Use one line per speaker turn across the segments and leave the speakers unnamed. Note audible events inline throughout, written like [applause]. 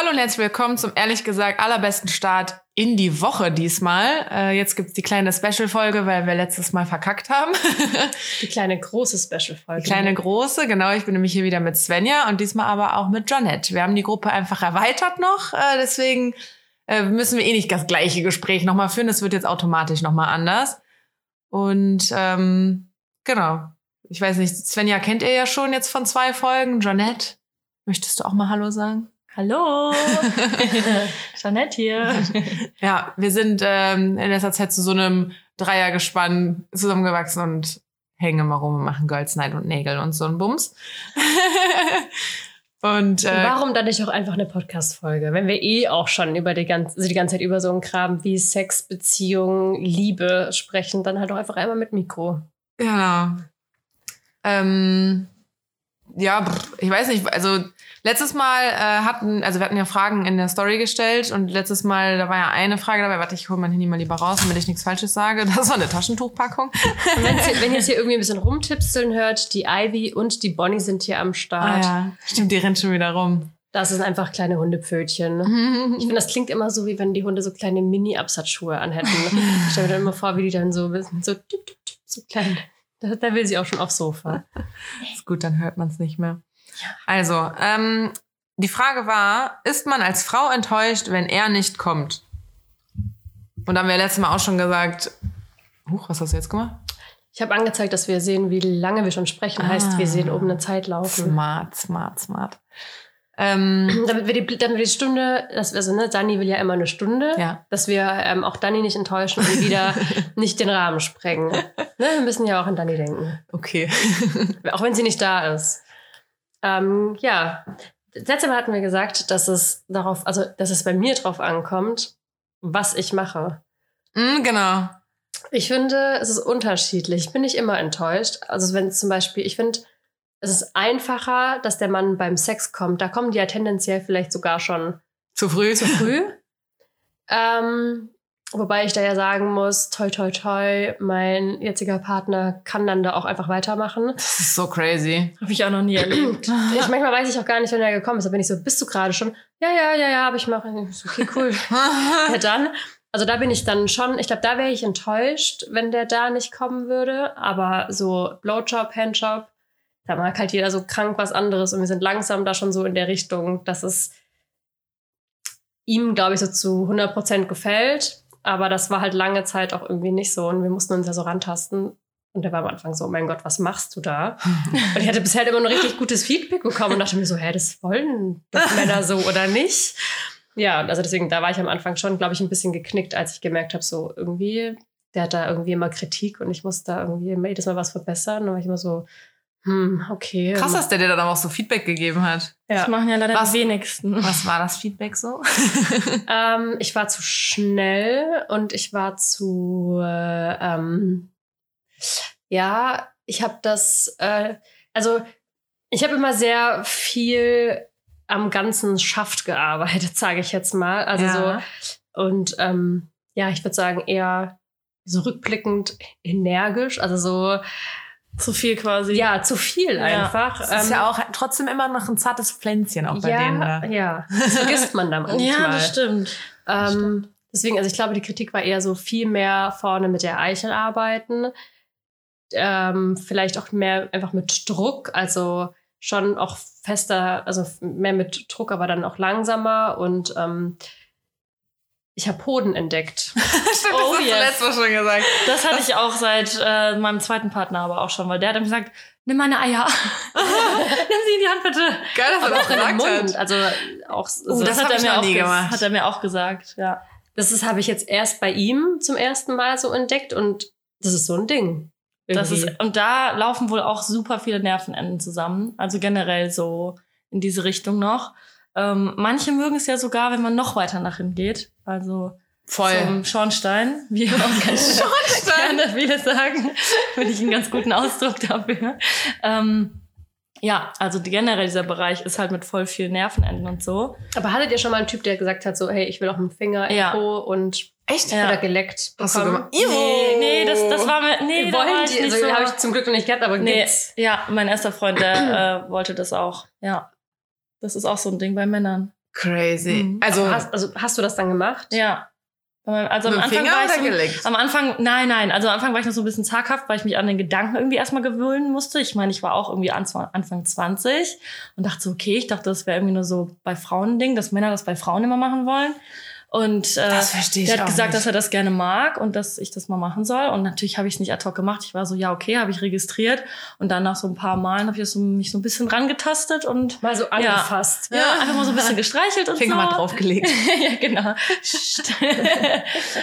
Hallo und herzlich willkommen zum ehrlich gesagt allerbesten Start in die Woche diesmal. Äh, jetzt gibt's die kleine Special-Folge, weil wir letztes Mal verkackt haben. [laughs]
Die kleine große Special-Folge.
Die kleine große, genau. Ich bin nämlich hier wieder mit Svenja und diesmal aber auch mit Jonette. Wir haben die Gruppe einfach erweitert noch, äh, deswegen äh, müssen wir eh nicht das gleiche Gespräch nochmal führen. Das wird jetzt automatisch nochmal anders. Und ähm, genau. Ich weiß nicht, Svenja kennt ihr ja schon jetzt von zwei Folgen. Jonette, möchtest du auch mal Hallo sagen?
Hallo, [laughs] Jeanette hier.
Ja, wir sind ähm, in letzter Zeit zu so einem Dreiergespann zusammengewachsen und hängen immer rum und machen Girls Night und Nägel und so ein Bums. [laughs] und äh,
Warum dann nicht auch einfach eine Podcast-Folge? Wenn wir eh auch schon über die ganze, also die ganze Zeit über so einen Kram wie Sex, Beziehung, Liebe sprechen, dann halt auch einfach einmal mit Mikro.
Genau. Ähm, ja, ich weiß nicht, also letztes Mal äh, hatten, also wir hatten ja Fragen in der Story gestellt und letztes Mal, da war ja eine Frage dabei, warte, ich hole mein Handy mal lieber raus, damit ich nichts Falsches sage. [laughs] Das war eine Taschentuchpackung.
Hier, wenn ihr jetzt hier irgendwie ein bisschen rumtipseln hört, die Ivy und die Bonnie sind hier am
Ah
Start.
ja, stimmt, die rennt schon wieder rum.
Das sind einfach kleine Hundepfötchen. [laughs] Ich finde, das klingt immer so, wie wenn die Hunde so kleine Mini-Absatzschuhe anhätten. Ich stelle mir dann immer vor, wie die dann so, so, so klein. Da, da will sie auch schon aufs Sofa.
Ist gut, dann hört man es nicht mehr. Also, ähm, die Frage war, ist man als Frau enttäuscht, wenn er nicht kommt? Und da haben wir letztes Mal auch schon gesagt, huch, was hast du jetzt gemacht?
Ich habe angezeigt, dass wir sehen, wie lange wir schon sprechen. Heißt, wir sehen oben eine Zeit laufen.
Smart, smart, smart. Ähm, [clears throat]
Damit wir die, damit wir die Stunde, das, also ne, Dani will ja immer eine Stunde,
ja.
dass wir ähm, auch Dani nicht enttäuschen und wieder [laughs] nicht den Rahmen sprengen. Ne, wir müssen ja auch an Dani denken.
Okay.
Auch wenn sie nicht da ist. Ähm, ja, das letzte Mal hatten wir gesagt, dass es darauf, also dass es bei mir drauf ankommt, was ich mache.
Mm, genau.
Ich finde, es ist unterschiedlich. Ich bin nicht immer enttäuscht. Also wenn zum Beispiel, ich finde, es ist einfacher, dass der Mann beim Sex kommt. Da kommen die ja tendenziell vielleicht sogar schon
Zu früh?
zu früh. [laughs] ähm, wobei ich da ja sagen muss, toi toi toi, mein jetziger Partner kann dann da auch einfach weitermachen.
Das ist so crazy.
Habe ich auch noch nie erlebt. [clears throat]
Ich, manchmal weiß ich auch gar nicht, wenn er gekommen ist. Da bin ich so, bist du gerade schon? Ja, ja, ja, ja, aber ich mache. Okay, cool. [laughs] ja, dann. Also da bin ich dann schon, ich glaube, da wäre ich enttäuscht, wenn der da nicht kommen würde. Aber so Blowjob, Handjob, da mag halt jeder so krank was anderes. Und wir sind langsam da schon so in der Richtung, dass es ihm, glaube ich, so zu 100% gefällt. Aber das war halt lange Zeit auch irgendwie nicht so. Und wir mussten uns ja so rantasten. Und der war am Anfang so, oh mein Gott, was machst du da? [laughs] Und ich hatte bisher immer nur richtig gutes Feedback bekommen und dachte mir so, hä, das wollen doch Männer so oder nicht? Ja, also deswegen, da war ich am Anfang schon, glaube ich, ein bisschen geknickt, als ich gemerkt habe, so irgendwie, der hat da irgendwie immer Kritik und ich muss da irgendwie jedes Mal was verbessern. Und war ich immer so, hm, okay.
Krass, dass der dir dann aber auch so Feedback gegeben hat.
Ja.
Das machen ja leider
Was-
die wenigsten.
Was war das Feedback so? [laughs]
Ähm, ich war zu schnell und ich war zu, äh, ähm, ja, ich habe das, äh, also ich habe immer sehr viel am ganzen Schaft gearbeitet, [laughs] sage ich jetzt mal. Also
Ja.
so, und ähm, ja, ich würde sagen eher so rückblickend energisch, also so,
Zu viel quasi.
ja, zu viel
Ja.
einfach.
Das ist
Ähm,
ja auch trotzdem immer noch ein zartes Pflänzchen auch bei
ja,
denen da.
ja, das vergisst man dann [laughs] manchmal.
ja das stimmt.
Ähm, deswegen, also ich glaube, die Kritik war eher so viel mehr vorne mit der Eichel arbeiten. Ähm, vielleicht auch mehr einfach mit Druck, also schon auch fester, also mehr mit Druck, aber dann auch langsamer und ähm, ich habe Hoden entdeckt. [laughs]
Stimmt,
Oh,
das hast
yes.
du letztes Mal schon gesagt.
Das hatte ich auch seit äh, meinem zweiten Partner aber auch schon, weil der hat dann gesagt, nimm meine Eier. [laughs] nimm sie in die Hand bitte.
Geil, dass er
Aber
das
auch in den Mund.
hat.
Also auch so,
Oh, das hab
hat er
ich
mir
noch
auch
gemacht.
Hat er mir auch gesagt, ja.
das habe ich jetzt erst bei ihm zum ersten Mal so entdeckt und das ist so ein Ding.
Das ist, und da laufen wohl auch super viele Nervenenden zusammen. Also generell so in diese Richtung noch. Ähm, manche mögen es ja sogar, wenn man noch weiter nach hinten geht. Also
Voll.
zum Schornstein, wie [laughs] auch ganz gerne viele sagen. Finde ich einen ganz guten Ausdruck dafür. Ähm, ja, also die, generell dieser Bereich ist halt mit voll vielen Nervenenden und so.
Aber hattet ihr schon mal einen Typ, der gesagt hat, so, hey, ich will auch einen Finger im
Ja.
Po und
Echt?
Ja.
oder geleckt
Hast du
bekommen?
gemacht?
Nee, nee, das, das war mir, nee, da war
Wollen
ich
die,
nicht
also
so.
habe ich zum Glück noch nicht gehabt, aber
Nee,
gibt's.
ja, mein erster Freund, der [clears throat] äh, wollte das auch. Ja. Das ist auch so ein Ding bei Männern.
Crazy.
Mhm.
Also,
hast, also hast du das dann gemacht?
Ja. Also am Anfang
Finger
war ich so? Am Anfang, nein, nein. Also am Anfang war ich noch so ein bisschen zaghaft, weil ich mich an den Gedanken irgendwie erstmal gewöhnen musste. Ich meine, ich war auch irgendwie Anfang 20 und dachte so, okay, ich dachte, das wäre irgendwie nur so bei Frauen ein Ding, dass Männer das bei Frauen immer machen wollen. Und äh,
Das verstehe ich
der hat gesagt,
nicht.
dass er das gerne mag und dass ich das mal machen soll. Und natürlich habe ich es nicht ad hoc gemacht. Ich war so, ja, okay, habe ich registriert. Und dann nach so ein paar Malen habe ich so, mich so ein bisschen rangetastet und
Mal so angefasst.
ja, einfach mal so ein bisschen [laughs] gestreichelt und
Finger
so.
mal draufgelegt. [laughs]
ja, genau.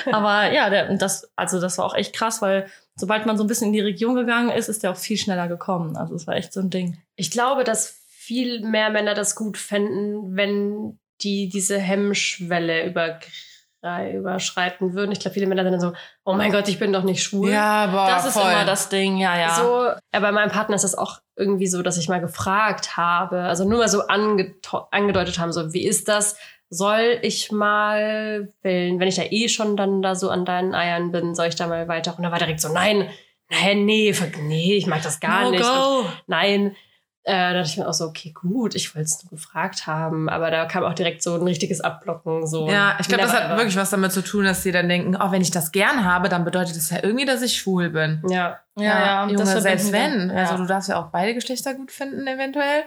[laughs] Aber ja, der, das, also das war auch echt krass, weil sobald man so ein bisschen in die Region gegangen ist, ist der auch viel schneller gekommen. Also es war echt so ein Ding.
Ich glaube, dass viel mehr Männer das gut fänden, wenn die diese Hemmschwelle über, überschreiten würden. Ich glaube, viele Männer sind dann so, oh mein Gott, ich bin doch nicht schwul.
Ja, boah,
das ist
voll.
immer das Ding, ja, ja.
So, ja, bei meinem Partner ist das auch irgendwie so, dass ich mal gefragt habe, also nur mal so angedeutet haben, so, wie ist das? Soll ich mal, wenn, wenn ich da eh schon dann da so an deinen Eiern bin, soll ich da mal weiter? Und dann war direkt so, nein, nein, nee, nee, ich mag das gar
no
nicht. Nein. Äh, da dachte ich mir auch so, okay, gut, ich wollte es nur gefragt haben, aber da kam auch direkt so ein richtiges Abblocken. So
Ja, ich glaube, das hat
ever.
wirklich was damit zu tun, dass sie dann denken, oh, wenn ich das gern habe, dann bedeutet das ja irgendwie, dass ich schwul bin.
Ja,
Ja, ja,
Junge,
das
selbst wenn.
wir.
Also
Ja.
du darfst ja auch beide Geschlechter gut finden, eventuell.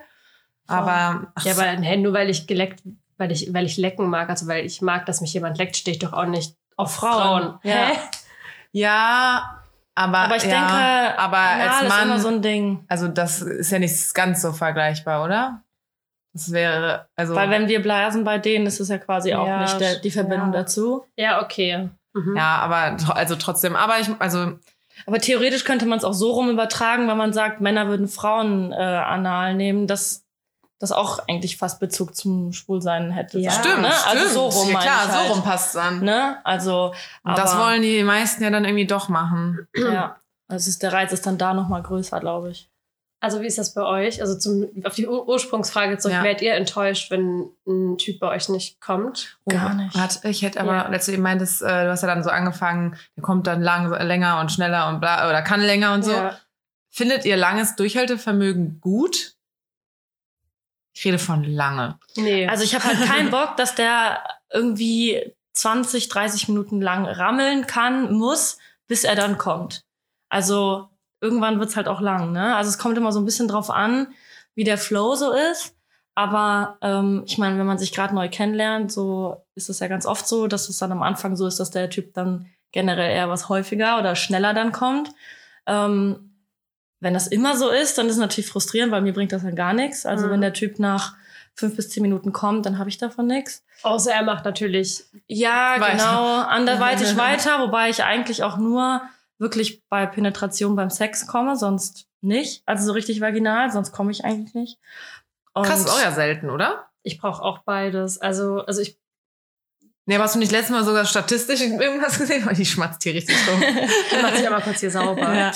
Aber ach,
ja, aber nee, nur weil ich geleckt, weil ich, weil ich lecken mag, also weil ich mag, dass mich jemand leckt, stehe ich doch auch nicht auf Frauen.
Ja.
Hä?
ja, aber,
Aber ich
ja,
denke,
aber als
ist
Mann,
immer so ein Ding.
also das ist ja nicht ganz so vergleichbar, oder? Das wäre, also
Weil wenn wir blasen bei denen, ist es ja quasi auch
Ja,
nicht der, die Verbindung
ja.
dazu.
Ja, okay. Mhm.
ja, aber also trotzdem, aber ich, also
Aber theoretisch könnte man es auch so rum übertragen, wenn man sagt, Männer würden Frauen äh, anal nehmen, dass das auch eigentlich fast Bezug zum Schwulsein hätte.
Ja.
stimmt,
ne?
stimmt.
Also so rum
ja, klar,
halt.
so rum passt dann.
Ne? Also,
Und das
aber-
wollen die meisten ja dann irgendwie doch machen.
Ja. Also ist, der Reiz ist dann da noch mal größer, glaube ich.
Also wie ist das bei euch? Also zum, auf die Ur Ursprungsfrage zurück,
Ja.
werdet ihr enttäuscht, wenn ein Typ bei euch nicht kommt?
Gar nicht.
Warte, ich hätte aber,
Ja.
als du eben meintest, äh, du hast ja dann so angefangen, der kommt dann lang, länger und schneller und bla, oder kann länger und so.
Ja.
Findet ihr langes Durchhaltevermögen gut? Ich rede von lange.
Nee.
Also ich habe halt keinen [laughs] Bock, dass der irgendwie 20, 30 Minuten lang rammeln kann, muss, bis er dann kommt. Also irgendwann wird's halt auch lang, ne? Also es kommt immer so ein bisschen drauf an, wie der Flow so ist. Aber ähm, ich meine, wenn man sich gerade neu kennenlernt, so ist es ja ganz oft so, dass es dann am Anfang so ist, dass der Typ dann generell eher was häufiger oder schneller dann kommt. Ähm, wenn das immer so ist, dann ist es natürlich frustrierend, weil mir bringt das dann gar nichts. Also
Mhm.
wenn der Typ nach fünf bis zehn Minuten kommt, dann habe ich davon nichts.
Außer er macht natürlich.
Ja,
Weiter.
genau, anderweitig [laughs] weiter, wobei ich eigentlich auch nur wirklich bei Penetration beim Sex komme, sonst nicht. Also so richtig vaginal, sonst komme ich eigentlich nicht. Und
Krass, ist auch ja selten, oder?
Ich brauche auch beides. Also, also ich
Nee, aber hast du nicht letztes Mal sogar statistisch irgendwas gesehen? Weil die schmatzt hier richtig rum.
mache ich einmal kurz hier sauber.
Ja.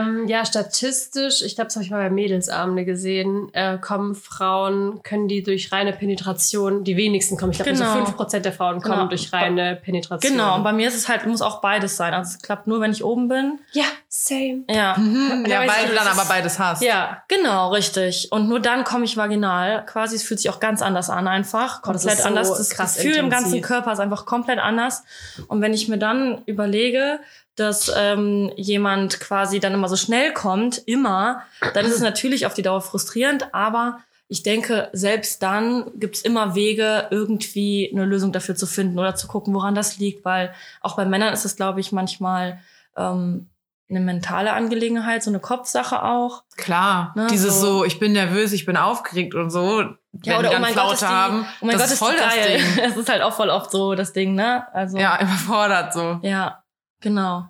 Ähm, ja, statistisch, ich glaube, das habe ich mal bei Mädelsabende gesehen, äh, kommen Frauen, können die durch reine Penetration, die wenigsten kommen, ich glaube,
Genau.
nur so 5% der Frauen kommen
Genau.
durch reine Penetration.
Genau, und bei mir ist es halt, muss auch beides sein. Also es klappt nur, wenn ich oben bin.
Ja, same.
Ja.
Mhm, ja,
weiß
weil du dann
das
aber beides hast.
Ja,
Genau, richtig. Und nur dann komme ich vaginal. Quasi, es fühlt sich auch ganz anders an, einfach.
Oh, das
Komplett
ist so
anders. Das
krass
Gefühl im ganzen
intensiv.
Körper ist einfach komplett anders. Und wenn ich mir dann überlege, dass ähm, jemand quasi dann immer so schnell kommt, immer, dann ist es natürlich auf die Dauer frustrierend, aber ich denke, selbst dann gibt's immer Wege, irgendwie eine Lösung dafür zu finden oder zu gucken, woran das liegt, weil auch bei Männern ist es, glaube ich, manchmal ähm, eine mentale Angelegenheit, so eine Kopfsache auch.
Klar.
Ne,
Dieses
so-
so. ich bin nervös, ich bin aufgeregt und so. Wenn die dann Flaute
ist die,
haben,
oh mein
das
Gott,
ist voll
die
das
geil.
Ding. [laughs]
Es ist halt auch voll oft so das Ding, ne? Also
Ja, überfordert so.
ja, genau.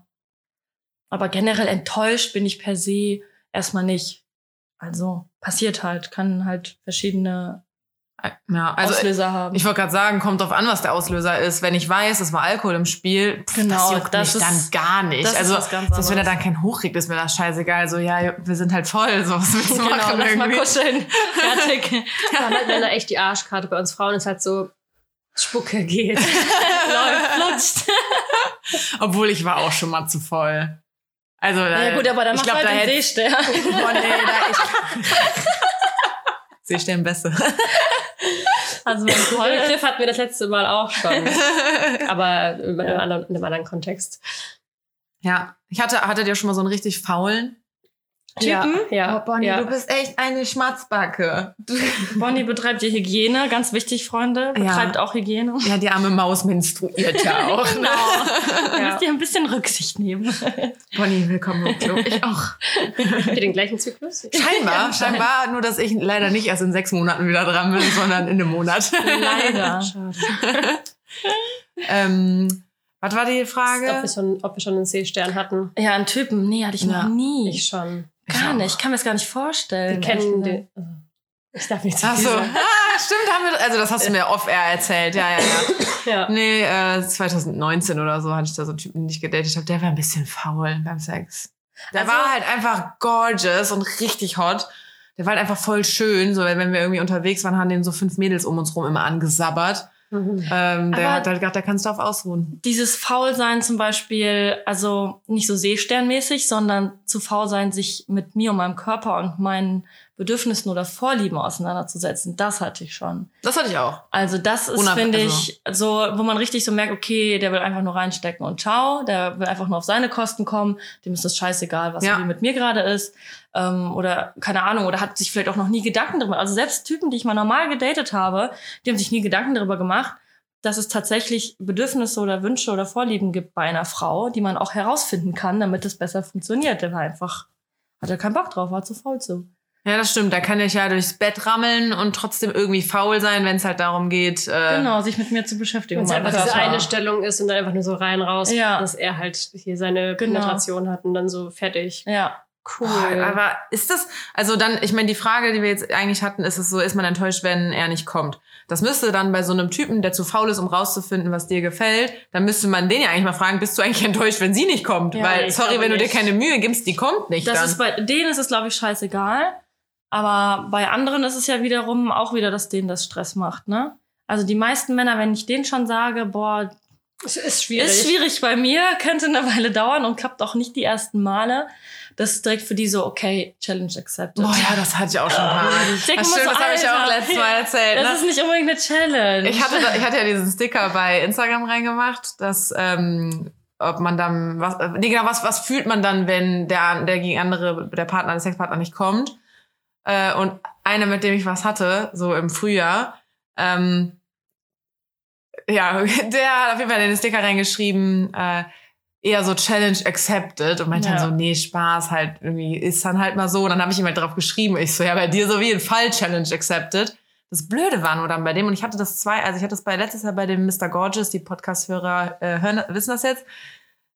Aber generell enttäuscht bin ich per se erstmal nicht. Also passiert halt, kann halt verschiedene
Ja, also
Auslöser haben.
ich wollte gerade sagen, kommt drauf an, was der Auslöser ist. Wenn ich weiß, es war Alkohol im Spiel, pff,
Genau,
das juckt
das
mich
ist-
dann gar nicht.
das ist
also, selbst wenn er dann keinen hochkriegt, ist mir das scheißegal. So, ja, wir sind halt voll, so was willst du
genau,
machen
lass mal
irgendwie?
kuscheln. [laughs] Fertig.
da haben halt Männer echt die Arschkarte. Bei uns Frauen ist halt so, Spucke geht. [laughs]
Läuft, flutscht. [laughs]
Obwohl ich war auch schon mal zu voll. Also,
Ja gut, aber dann
ich glaub,
halt
da
den Seestern.
Boah, nee, da ich Seestern besser. [laughs]
Also.
Den Cliff hatten wir das letzte Mal auch schon. [laughs] Aber in einem, anderen, in einem anderen Kontext.
Ja. Ich hatte, hattet ihr schon mal so einen richtig faulen Typen?
Ja, ja,
oh, Bonnie,
ja.
du bist echt eine Schmatzbacke. [laughs]
Bonnie betreibt hier Hygiene, ganz wichtig, Freunde. Betreibt
Ja.
auch Hygiene.
ja, die arme Maus menstruiert ja auch. [laughs] Ne?
Da
Ja.
müsst ihr ein bisschen Rücksicht nehmen. [laughs]
Bonnie, willkommen im Club. Ich auch.
Habt ihr den gleichen Zyklus?
Scheinbar, scheinbar, nur dass ich leider nicht erst in sechs Monaten wieder dran bin, sondern in einem Monat.
Leider.
Schade.
ähm, was war die
Ob wir,
Frage?
schon, ob wir schon einen C-Stern hatten?
Ja, einen Typen. Nee, hatte ich
Ja.
noch nie.
Ich schon.
Gar nicht. Ich kann mir das gar nicht vorstellen.
Wir kennen
ehrlich
den. also, Ich darf nicht zu
Ach
viel
so.
sagen. [laughs]
Ah, stimmt, haben wir, also das hast du mir off-air erzählt. Ja, ja, ja. [laughs]
Ja.
Nee, äh, 2019 oder so hatte ich da so einen Typen, den ich gedatet habe. Der war ein bisschen faul beim Sex. Der
Also-
war halt einfach gorgeous und richtig hot. Der war halt einfach voll schön. So, wenn wir irgendwie unterwegs waren, haben den so fünf Mädels um uns rum immer angesabbert.
Mhm.
Ähm, der
Aber-
hat halt gedacht, da kannst du auf ausruhen.
Dieses Faulsein zum Beispiel, also nicht so seesternmäßig, sondern zu faul sein, sich mit mir und meinem Körper und meinen Bedürfnissen oder Vorlieben auseinanderzusetzen, das hatte ich schon.
Das hatte ich auch.
Also das ist, finde ich, so, wo man richtig so merkt, okay, der will einfach nur reinstecken und ciao, der will einfach nur auf seine Kosten kommen, dem ist das scheißegal, was
Ja.
mit mir gerade ist. Ähm, oder keine Ahnung, oder hat sich vielleicht auch noch nie Gedanken darüber. Also selbst Typen, die ich mal normal gedatet habe, die haben sich nie Gedanken darüber gemacht, dass es tatsächlich Bedürfnisse oder Wünsche oder Vorlieben gibt bei einer Frau, die man auch herausfinden kann, damit es besser funktioniert. Der war einfach, hat er keinen Bock drauf, war zu faul zu.
Ja, das stimmt. Da kann ich ja durchs Bett rammeln und trotzdem irgendwie faul sein, wenn es halt darum geht. Äh,
Genau, sich mit mir zu beschäftigen.
Wenn es einfach diese eine Stellung ist und dann einfach nur so rein raus,
Ja.
dass er halt hier seine
Genau.
Penetration hat und dann so fertig.
Ja.
Cool.
Boah, aber ist das, also dann, ich meine, die Frage, die wir jetzt eigentlich hatten, ist es so, ist man enttäuscht, wenn er nicht kommt? Das müsste dann bei so einem Typen, der zu faul ist, um rauszufinden, was dir gefällt, dann müsste man den ja eigentlich mal fragen, bist du eigentlich enttäuscht, wenn sie nicht kommt?
Ja,
Weil, sorry, wenn du dir keine Mühe gibst, die kommt nicht
Das
dann.
ist bei denen ist es, glaube ich, scheißegal. Aber bei anderen ist es ja wiederum auch wieder, dass denen das Stress macht, ne? Also die meisten Männer, wenn ich denen schon sage, boah,
Es ist schwierig.
ist schwierig bei mir, [laughs] könnte eine Weile dauern und klappt auch nicht die ersten Male, das ist direkt für die so, okay, Challenge accepted.
Boah, ja, das hatte ich auch schon Mal. Das stimmt,
so,
das habe ich auch letztes Mal [laughs] erzählt.
Das
ne?
ist nicht unbedingt eine Challenge.
Ich hatte, ich hatte ja diesen Sticker bei Instagram reingemacht, dass ähm, ob man dann was, äh, nee, genau, was, was fühlt man dann, wenn der, der gegen andere, der Partner, der Sexpartner nicht kommt? Äh, und einer, mit dem ich was hatte, so im Frühjahr, ähm, ja, [laughs] der hat auf jeden Fall in den Sticker reingeschrieben, äh, eher so Challenge accepted und meinte
Ja.
dann so, nee, Spaß, halt irgendwie ist dann halt mal so. Und dann habe ich ihm halt drauf geschrieben, ich so, ja, bei dir so wie ein Fall Challenge accepted. Das Blöde war nur dann bei dem, und ich hatte das zwei, also ich hatte das bei letztes Jahr bei dem Mr. Gorgeous, die Podcast-Hörer äh, hören, wissen das jetzt.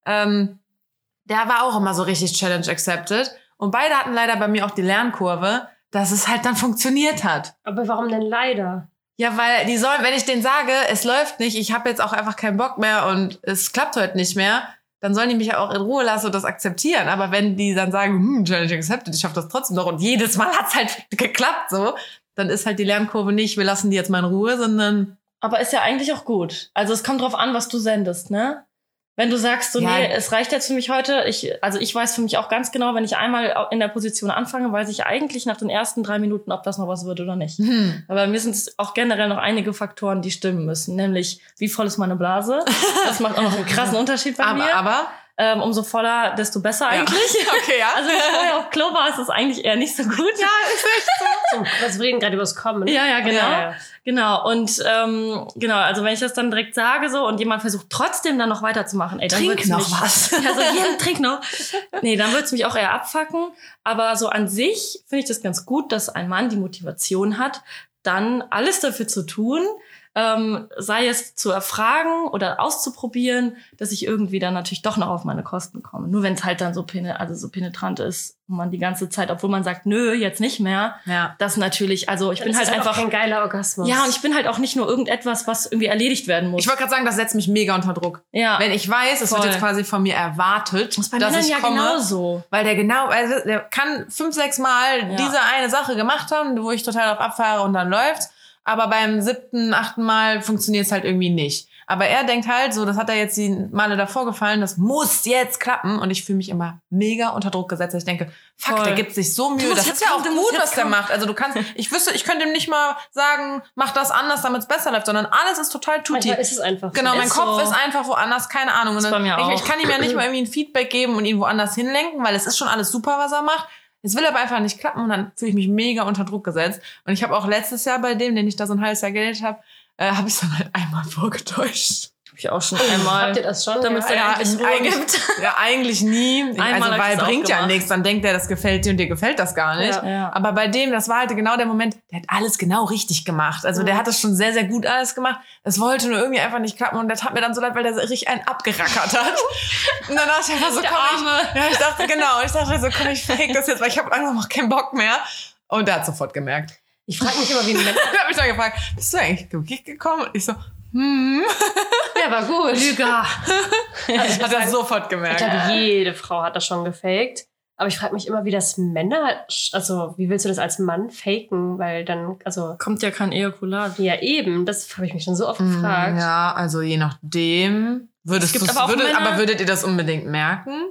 Ähm, der war auch immer so richtig Challenge accepted. Und beide hatten leider bei mir auch die Lernkurve, dass es halt dann funktioniert hat.
Aber warum denn leider?
Ja, weil die sollen, wenn ich denen sage, es läuft nicht, ich habe jetzt auch einfach keinen Bock mehr und es klappt heute nicht mehr, dann sollen die mich ja auch in Ruhe lassen und das akzeptieren. Aber wenn die dann sagen, hm, Challenge accepted, ich schaffe das trotzdem noch und jedes Mal [laughs] hat's halt geklappt so, dann ist halt die Lernkurve nicht, wir lassen die jetzt mal in Ruhe, sondern
Aber ist ja eigentlich auch gut. Also es kommt drauf an, was du sendest, ne? Wenn du sagst, so,
Ja.
nee, es reicht jetzt für mich heute, ich, also ich weiß für mich auch ganz genau, wenn ich einmal in der Position anfange, weiß ich eigentlich nach den ersten drei Minuten, ob das noch was wird oder nicht.
hm,
Aber mir sind es auch generell noch einige Faktoren, die stimmen müssen. Nämlich, wie voll ist meine Blase? [laughs] Das macht auch noch einen krassen Unterschied bei
aber,
mir.
aber,
Ähm, umso voller, desto besser
ja.
eigentlich. [laughs]
okay, ja.
Also wenn ich vorher auf Klo war, ist es eigentlich eher nicht so gut.
ja, ist echt so. [laughs]
So, was wir reden gerade über das Kommen.
Ja, ja, genau.
Ja, ja.
Genau. Und ähm, genau, also wenn ich das dann direkt sage so und jemand versucht trotzdem dann noch weiterzumachen, ey, dann
Trink noch
mich,
was. [laughs]
Ja, so hier, trink noch. Nee, dann wird's mich auch eher abfacken. Aber so an sich finde ich das ganz gut, dass ein Mann die Motivation hat, dann alles dafür zu tun, ähm, sei es zu erfragen oder auszuprobieren, dass ich irgendwie dann natürlich doch noch auf meine Kosten komme. Nur wenn es halt dann so, also so penetrant ist und man die ganze Zeit, obwohl man sagt, nö, jetzt nicht mehr,
Ja.
das natürlich, also ich
Dann
bin halt
das auch
einfach
kein geiler Orgasmus.
ja, und ich bin halt auch nicht nur irgendetwas, was irgendwie erledigt werden muss.
Ich wollte gerade sagen, das setzt mich mega unter Druck.
ja,
Wenn ich weiß, es wird jetzt quasi von mir erwartet,
das ist bei
dass
Männern
ich
ja
komme,
genauso.
weil der genau, also der kann fünf, sechs Mal
Ja.
diese eine Sache gemacht haben, wo ich total auf abfahre und dann läuft's. Aber beim siebten, achten Mal funktioniert es halt irgendwie nicht. Aber er denkt halt so, das hat er jetzt die Male davor gefallen, das muss jetzt klappen. Und ich fühle mich immer mega unter Druck gesetzt. Ich denke, fuck,
Voll.
der gibt sich so Mühe. Das ist ja auch gut, was der macht. Also du kannst, [laughs] ich wüsste, ich könnte ihm nicht mal sagen, mach das anders, damit es besser läuft, sondern alles ist total tutti.
Manchmal ist es einfach
Genau, mein
Ist
Kopf
so.
ist einfach woanders, keine Ahnung. Und
Ist
dann, ich, ich kann ihm ja nicht mal [clears throat] irgendwie ein Feedback geben und ihn woanders hinlenken, weil es ist schon alles super, was er macht. Es will aber einfach nicht klappen und dann fühle ich mich mega unter Druck gesetzt. Und ich habe auch letztes Jahr bei dem, den ich da so ein halbes Jahr gedatet habe, äh, habe ich dann halt einmal vorgetäuscht.
Ich auch schon einmal.
Habt ihr das schon?
Damit
ja.
endlich Ruhe
eigentlich,
gibt. [laughs]
ja, eigentlich nie.
Einmal
also, weil bringt ja nichts. Dann denkt er, das gefällt dir und dir gefällt das gar nicht.
Ja.
Ja.
Aber bei dem, das war halt genau der Moment, der hat alles genau richtig gemacht. Also der hat das schon sehr, sehr gut alles gemacht. Es wollte nur irgendwie einfach nicht klappen und der tat mir dann so leid, weil der richtig einen abgerackert hat. [laughs] Und dann dachte ich einfach so, komm, ich, ja, ich dachte, genau, ich dachte so, komm, ich fake das jetzt, weil ich habe langsam auch keinen Bock mehr. Und der hat sofort gemerkt.
Ich frage mich immer, wie ein [laughs] Mensch.
Der hat mich dann gefragt, bist du eigentlich wirklich gekommen? Und ich so, hm. [laughs]
Ja, war gut.
Lüger.
Also,
Hat er sofort
ich
gemerkt.
glaube, jede Frau hat das schon gefaked. Aber ich frage mich immer, wie das Männer, also wie willst du das als Mann faken? Weil dann, also
Kommt ja kein Ejakulat.
ja eben, das habe ich mich schon so oft
Mm,
gefragt.
Ja, also je nachdem. Würdest
Es gibt aber auch
würdet,
Männer-
aber würdet ihr das unbedingt merken?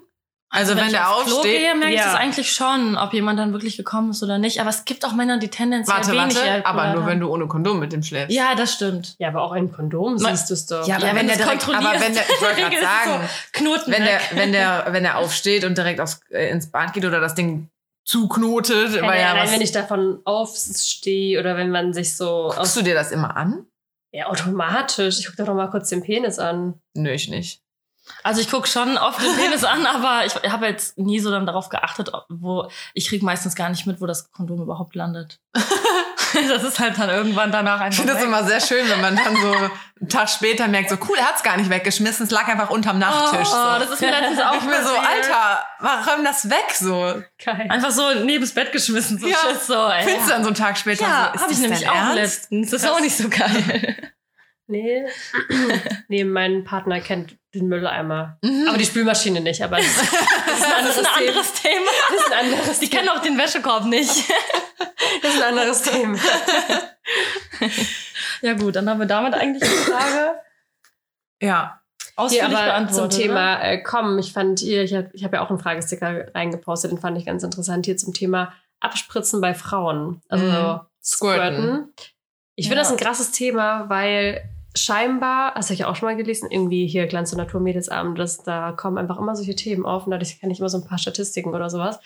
Also, wenn,
ich
der
aufs Klo
aufsteht.
gehe, merke ich
Ja.
das eigentlich schon, ob jemand dann wirklich gekommen ist oder nicht. Aber es gibt auch Männer, die tendenziell
Warte,
wenig
warte,
Ejakulat
aber nur
haben.
wenn du ohne Kondom mit dem schläfst.
Ja, das stimmt.
Ja, aber auch ein Kondom
Ma-
siehst du es doch.
Ja, aber
Ja,
wenn,
wenn
der direkt, aber wenn der, ich wollte [laughs] gerade
so
sagen,
Knoten
wenn der, wenn der, [laughs] wenn der aufsteht und direkt aufs, äh, ins Bad geht oder das Ding zuknotet,
Nein,
weil ja
nein,
was,
wenn ich davon aufstehe oder wenn man sich so
guckst du dir das immer an?
ja, automatisch. Ich gucke doch noch mal kurz den Penis an.
Nö, ich nicht.
Also ich gucke schon oft den Penis an, aber ich habe jetzt nie so dann darauf geachtet, wo ich krieg meistens gar nicht mit, wo das Kondom überhaupt landet. [laughs] das ist halt dann irgendwann danach
Ich
einfach.
finde das immer sehr schön, wenn man dann so einen Tag später merkt, so cool, er hat's gar nicht weggeschmissen, es lag einfach unterm Nachttisch.
Oh,
so.
das ist mir letztens auch
ich mir so. Alter, warum das weg so?
Geil.
Einfach so neben das Bett geschmissen. So
Ja.
Schiss, so, ey.
Findest du dann so einen Tag später
Ja,
so, ist
habe ich
das
nämlich auch
Ernst?
letztens. Das ist auch nicht so geil.
Nee. [laughs] nee, mein Partner kennt den Mülleimer.
Mhm.
Aber die Spülmaschine nicht. Aber das [laughs] ist, das ist ein anderes,
Das ist ein
Thema.
anderes Thema.
Das ist ein anderes
Die kennen auch den Wäschekorb nicht. [laughs]
Das ist ein anderes Thema. [laughs]
Ja gut, dann haben wir damit eigentlich die Frage
Ja.
Hier
ausführlich
aber
beantwortet.
zum Thema äh, kommen. Ich fand ihr, ich habe hab ja auch einen Fragesticker reingepostet, den fand ich ganz interessant hier zum Thema Abspritzen bei Frauen. Also
Mhm.
Squirten.
Squirten.
Ich finde
Ja.
das ein krasses Thema, weil scheinbar, das habe ich auch schon mal gelesen, irgendwie hier Glanz und Natur Mädelsabend, dass da kommen einfach immer solche Themen auf und dadurch kenne ich immer so ein paar Statistiken oder sowas.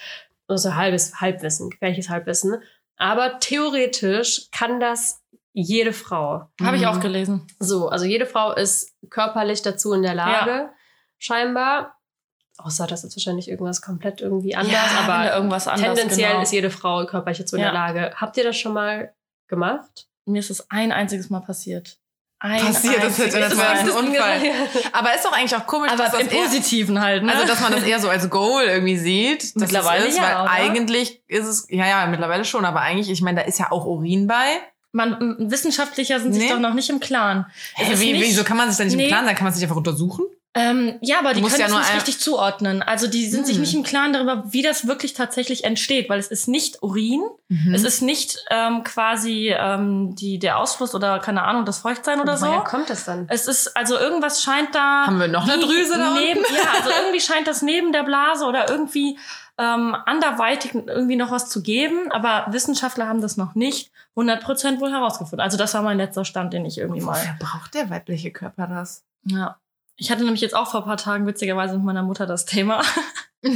Also halbes Halbwissen, gefährliches Halbwissen. Aber theoretisch kann das jede Frau.
Habe ich auch
Mhm.
gelesen.
So, also jede Frau ist körperlich dazu in der Lage, scheinbar. Außer das ist wahrscheinlich irgendwas komplett irgendwie anders,
da
aber
irgendwas anders
tendenziell
genau.
ist jede Frau körperlich dazu in
Ja.
der Lage. Habt ihr das schon mal gemacht?
Mir ist es ein einziges Mal passiert. Ein
Passiert, das
einziges
hätte- das war ein. Unfall. [laughs] Aber ist doch eigentlich auch komisch, dass
Aber
das
im
eher,
Positiven halt, ne?
also dass man das eher so als Goal irgendwie sieht. dass
Mittlerweile
es ist,
ja,
weil
oder?
eigentlich ist es, ja, ja, mittlerweile schon, aber eigentlich, ich meine, da ist ja auch Urin bei.
Man, Wissenschaftlicher sind sich
Nee.
doch noch nicht im Klaren.
Hey,
ist
wie,
nicht-
wieso kann man sich da nicht
Nee.
im Klaren sein? Kann man sich einfach untersuchen?
Ähm, ja, aber
Du
die können
ja
es nicht richtig zuordnen. Also die sind sich
Hm.
nicht im Klaren darüber, wie das wirklich tatsächlich entsteht, weil es ist nicht Urin,
Mhm.
es ist nicht ähm, quasi ähm, die, der Ausfluss oder keine Ahnung, das Feuchtsein oder so.
Woher kommt das dann?
Es ist, also irgendwas scheint da.
Haben wir noch eine Drüse da
neben,
unten?
Ja, also [laughs] irgendwie scheint das neben der Blase oder irgendwie ähm, anderweitig irgendwie noch was zu geben, aber Wissenschaftler haben das noch nicht 100% wohl herausgefunden. Also das war mein letzter Stand, den ich irgendwie mal.
Woher braucht der weibliche Körper das?
Ja. Ich hatte nämlich jetzt auch vor ein paar Tagen witzigerweise mit meiner Mutter das Thema. [laughs] [laughs]
Mit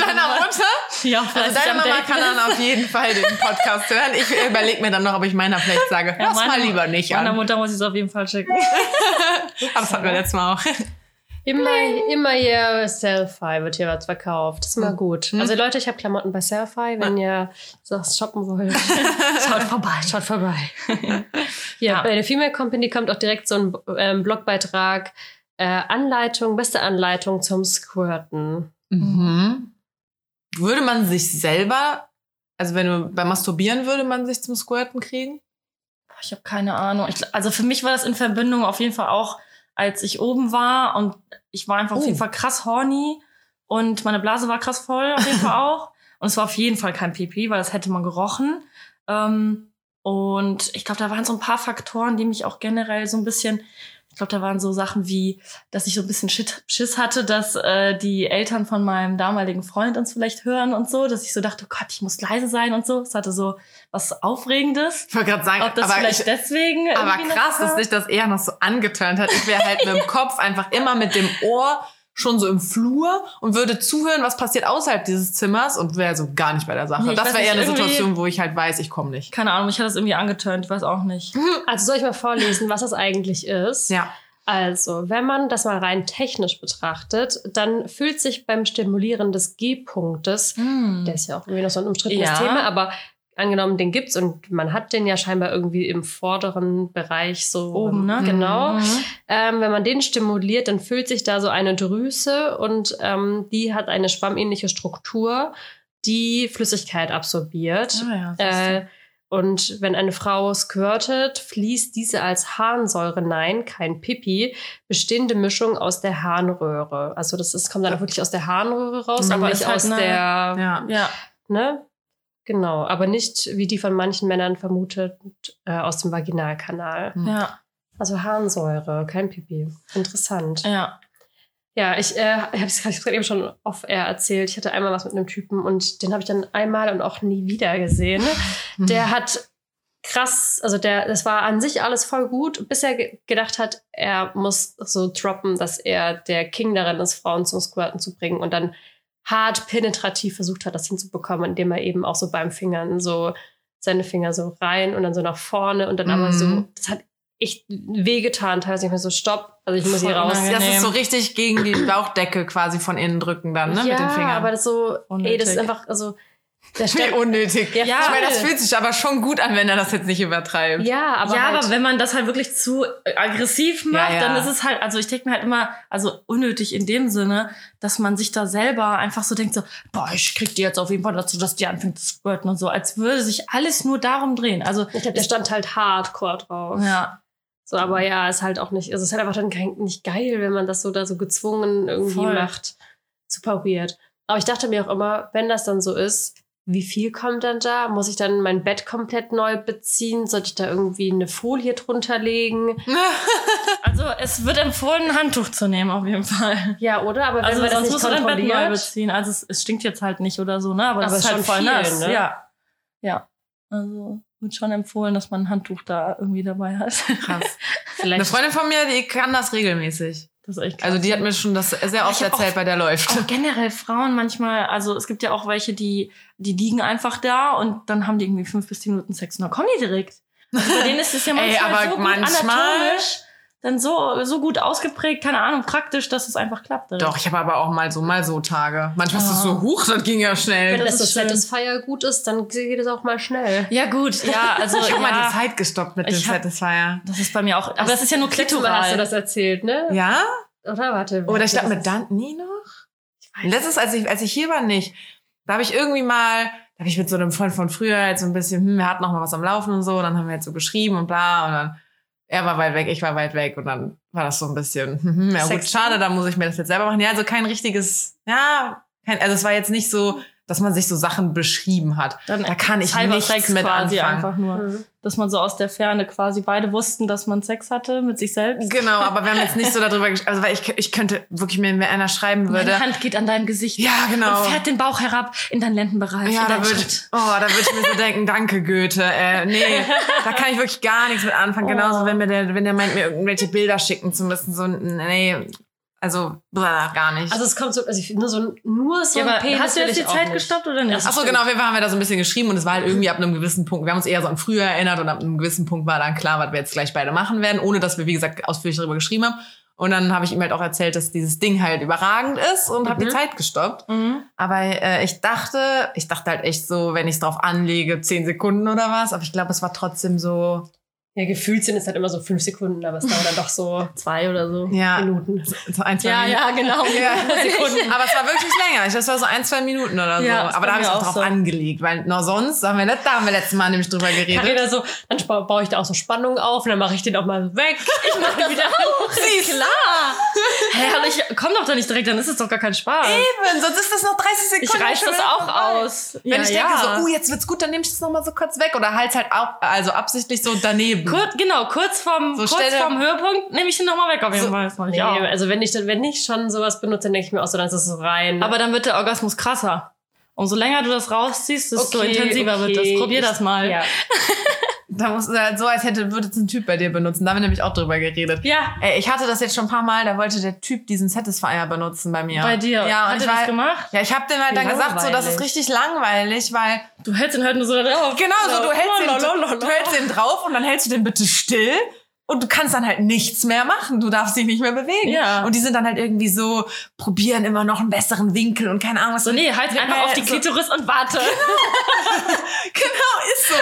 deiner Mutter?
Ja,
Also deine
am
Mama
Date
kann dann auf jeden Fall den Podcast hören. Ich überlege mir dann noch, ob ich meiner vielleicht sage,
Ja,
hör's
meine-
mal lieber nicht
Meiner
an.
Mutter muss ich es auf jeden Fall schicken. [laughs]
Aber das hatten wir letztes Mal auch.
Immer, immer hier Selfie wird hier was verkauft. Das ist immer
Hm.
gut.
Hm.
Also Leute, ich habe Klamotten bei Selfie. Wenn ihr das shoppen wollt, [laughs]
Schaut vorbei.
schaut vorbei. [laughs] Hier,
Ja.
bei der Female Company kommt auch direkt so ein ähm, Blogbeitrag. Äh, Anleitung, beste Anleitung zum Squirten.
Mhm. Würde man sich selber, also wenn du beim Masturbieren würde man sich zum Squirten kriegen?
Ich habe keine Ahnung. Ich, also für mich war das in Verbindung auf jeden Fall auch, als ich oben war und ich war einfach auf
Oh.
jeden Fall krass horny und meine Blase war krass voll auf jeden Fall [laughs] auch. Und es war auf jeden Fall kein Pipi, weil das hätte man gerochen. Ähm, und ich glaube, da waren so ein paar Faktoren, die mich auch generell so ein bisschen, glaube, da waren so Sachen wie, dass ich so ein bisschen Shit, Schiss hatte, dass äh, die Eltern von meinem damaligen Freund uns vielleicht hören und so, dass ich so dachte, oh Gott, ich muss leise sein und so. Es hatte so was Aufregendes.
Ich wollte gerade sagen,
Ob das
aber,
vielleicht
ich,
deswegen.
aber krass, dass dich das eher noch so angeturnt hat. Ich wäre halt mit dem Kopf einfach immer mit dem Ohr schon so im Flur und würde zuhören, was passiert außerhalb dieses Zimmers und wäre so gar nicht bei der Sache.
Nee, ich
das wäre eher eine Situation, wo ich halt weiß, ich komme nicht.
Keine Ahnung, mich hat das irgendwie angeturnt, ich weiß auch nicht. [laughs]
Also soll ich mal vorlesen, was das eigentlich ist?
Ja.
Also, wenn man das mal rein technisch betrachtet, dann fühlt sich beim Stimulieren des G-Punktes, der ist ja auch irgendwie noch so ein umstrittenes
Ja.
Thema, aber angenommen, den gibt's und man hat den ja scheinbar irgendwie im vorderen Bereich so
Oben, ne?
Genau.
Mhm.
Ähm, wenn man den stimuliert, dann füllt sich da so eine Drüse und ähm, die hat eine schwammähnliche Struktur, die Flüssigkeit absorbiert.
Ah, ja.
Äh, und wenn eine Frau squirtet, fließt diese als Harnsäure, nein, kein Pipi, bestehende Mischung aus der Harnröhre. Also das ist, kommt dann auch wirklich aus der Harnröhre raus, aber nicht
halt
aus
eine-
der,
Ja.
ja.
ne? Genau, aber nicht, wie die von manchen Männern vermutet, äh, aus dem Vaginalkanal.
Ja,
Also Harnsäure, kein Pipi. Interessant.
ja.
Ja, ich äh, habe es gerade eben schon off-air erzählt. Ich hatte einmal was mit einem Typen und den habe ich dann einmal und auch nie wieder gesehen. [laughs] Der hat krass, also der, das war an sich alles voll gut, bis er ge gedacht hat, er muss so droppen, dass er der King darin ist, Frauen zum Squirten zu bringen und dann hart penetrativ versucht hat, das hinzubekommen, indem er eben auch so beim Fingern so seine Finger so rein und dann so nach vorne und dann aber so,
Mhm.
das hat echt wehgetan, teilweise ich mir so, stopp, also ich muss hier raus.
unangenehm.
Das ist so richtig gegen die Bauchdecke quasi von innen drücken dann, ne?
ja,
mit den Fingern.
aber das so, ey, das ist
Unnötig.
einfach, also, der
Wie unnötig.
Ja,
ich meine, das fühlt sich aber schon gut an, wenn er das jetzt nicht übertreibt.
ja, aber
ja,
halt,
aber wenn man das halt wirklich zu äh, aggressiv macht,
Ja, ja.
dann ist es halt, also ich denke mir halt immer, also unnötig in dem Sinne, dass man sich da selber einfach so denkt, so, boah, ich krieg die jetzt auf jeden Fall dazu, dass die anfängt zu squirten und so, als würde sich alles nur darum drehen. Also,
ich glaube, der stand halt hardcore drauf.
ja,
So, aber ja, ist halt auch nicht, also es ist halt einfach dann kein, nicht geil, wenn man das so da so gezwungen irgendwie
Voll.
macht. Super weird. Aber ich dachte mir auch immer, wenn das dann so ist, wie viel kommt dann da? Muss ich dann mein Bett komplett neu beziehen? Sollte ich da irgendwie eine Folie drunter legen? [laughs]
also es wird empfohlen, ein Handtuch zu nehmen, auf jeden Fall.
Ja, oder? Aber wenn
Also
man das
sonst
nicht
musst du dein Bett neu
kontrolliert,
beziehen. Also es, es stinkt jetzt halt nicht oder so, ne? Aber,
Aber
es
ist
ist halt
schon
voll
viel,
nass.
ne?
Ja. Ja. Also wird schon empfohlen, dass man ein Handtuch da irgendwie dabei hat.
Krass. [laughs]
vielleicht
Eine Freundin von mir, die kann das regelmäßig.
Das ist echt krass.
Also die hat mir schon das sehr oft erzählt,
auch-
bei der läuft.
auch generell Frauen manchmal, also es gibt ja auch welche, die, die liegen einfach da und dann haben die irgendwie fünf bis zehn Minuten Sex und dann kommen die direkt. Also bei denen ist es ja [laughs]
Ey,
manchmal
aber
so gut
manchmal-
anatomisch, dann so, so gut ausgeprägt, keine Ahnung, praktisch, dass es einfach klappt. direkt.
Doch, ich habe aber auch mal so, mal so Tage. Manchmal ist es so,
Ah.
huch, das ging ja schnell.
wenn
das
das. Satisfier gut ist, dann geht es auch mal schnell.
Ja gut, ja, [laughs] also
Ich habe mal
ja,
die Zeit gestoppt mit dem Satisfier.
das ist bei mir auch, aber das ist ja nur
Letztes Mal hast du
klitoral.
das erzählt, ne?
Ja?
Oder warte.
Oder ich
das
glaube mit Dan nie noch?
Ich weiß
Letztes, als ich, als ich hier war, nicht. Da habe ich irgendwie mal, da habe ich mit so einem Freund von früher halt so ein bisschen, hm, wir hatten noch mal was am Laufen und so, und dann haben wir halt so geschrieben und bla, und dann, er war weit weg, ich war weit weg, und dann war das so ein bisschen, [laughs] ja gut, schade, da muss ich mir das jetzt selber machen. Ja, also kein richtiges, ja, kein, also es war jetzt nicht so, dass man sich so Sachen beschrieben hat.
Dann
Da kann ich nichts mit
quasi
anfangen.
einfach nur.
Mhm.
Dass man so aus der Ferne quasi beide wussten, dass man Sex hatte mit sich selbst.
Genau, aber wir haben jetzt nicht so [laughs] darüber gesprochen, also weil ich, ich könnte wirklich mir, wenn einer schreiben würde,
Meine Hand geht an deinem Gesicht
ja, genau.
und fährt den Bauch herab in deinen Lendenbereich.
Ja,
in
da würde ich, oh, da würde ich mir so denken, danke Goethe. Äh, nee, da kann ich wirklich gar nichts mit anfangen. [laughs]
Oh.
Genauso, wenn mir der, wenn der meint, mir irgendwelche Bilder schicken zu müssen, so, nee, also, blah, gar nicht.
Also es kommt so, also ich finde so nur so
Ja,
ein Penis
hast du jetzt die Zeit gestoppt oder nicht?
Ach so, genau, wir haben ja da so ein bisschen geschrieben und es war halt irgendwie ab einem gewissen Punkt, wir haben uns eher so an früher erinnert und ab einem gewissen Punkt war dann klar, was wir jetzt gleich beide machen werden, ohne dass wir, wie gesagt, ausführlich darüber geschrieben haben. Und dann habe ich ihm halt auch erzählt, dass dieses Ding halt überragend ist und habe
Mhm.
die Zeit gestoppt.
Mhm.
Aber äh, ich dachte, ich dachte halt echt so, wenn ich es drauf anlege, zehn Sekunden oder was. Aber ich glaube, es war trotzdem so,
Ja, gefühlt sind es halt immer so fünf Sekunden, aber es dauert dann doch so [laughs]
Zwei oder so.
ja,
Minuten.
so ein, zwei
Ja,
Minuten.
ja, genau. [laughs]
Ja. [laughs] Aber es war wirklich länger. Ich- Das war so ein, zwei Minuten oder so.
Ja,
Aber da habe ich auch
auch
drauf
so.
angelegt, weil noch sonst, da haben wir, let- da haben wir letztes Mal nämlich drüber geredet.
Carina so, dann ba- baue ich da auch so Spannung auf und dann mache ich den auch mal weg. Ich mache wieder hoch.
Siehst du?
Hä, ich komm doch da nicht direkt, dann ist es doch gar kein Spaß.
Eben, sonst ist das noch 30 Sekunden.
Ich reiß das auch
vorbei.
aus.
Wenn
ja,
ich denke so, oh, jetzt wird's gut, dann nehme ich das noch mal so kurz weg. Oder halt halt auch, also absichtlich so daneben.
Kur genau, kurz vorm,
So
kurz vorm Höhepunkt nehme ich den nochmal weg auf jeden
So-
Fall. Das
Nee, also wenn ich, wenn ich schon sowas benutze, dann denke ich mir auch so, dann ist es rein.
Aber dann wird der Orgasmus krasser. Umso länger du das rausziehst, desto
Okay,
intensiver wird das.
okay.
Probier das mal.
ja. [laughs]
Da muss halt so, als hätte, würde es ein Typ bei dir benutzen. Da haben wir nämlich auch drüber geredet.
ja.
Ey, ich hatte das jetzt schon ein paar Mal, da wollte der Typ diesen Satisfier benutzen bei mir.
Bei dir.
Ja, und
Hat
ich war,
das gemacht?
Ja, ich habe dem halt dann gesagt, so, das ist richtig langweilig, weil
Du hältst ihn halt nur so da drauf.
Genau, so du hältst, den, du hältst den drauf und dann hältst du den bitte still und du kannst dann halt nichts mehr machen. Du darfst dich nicht mehr bewegen.
Ja.
Und die sind dann halt irgendwie so, probieren immer noch einen besseren Winkel und keine Ahnung was.
So, nee, halt einfach auf die
so-
Klitoris und warte.
Genau, [laughs] ist so.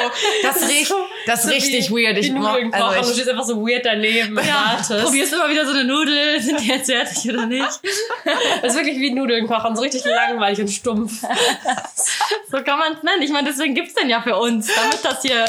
Das,
ist
ist,
so-
das ist
so
richtig
wie
weird. Ich,
Nudeln kochen,
also
du stehst einfach so weird daneben und
Ja,
wartest.
probierst immer wieder so eine Nudel. [laughs] Sind die jetzt fertig oder nicht?
Das ist wirklich wie Nudeln kochen, so richtig langweilig und stumpf. [laughs]
So kann man es nennen. Ich meine, deswegen gibt's den ja für uns, damit das hier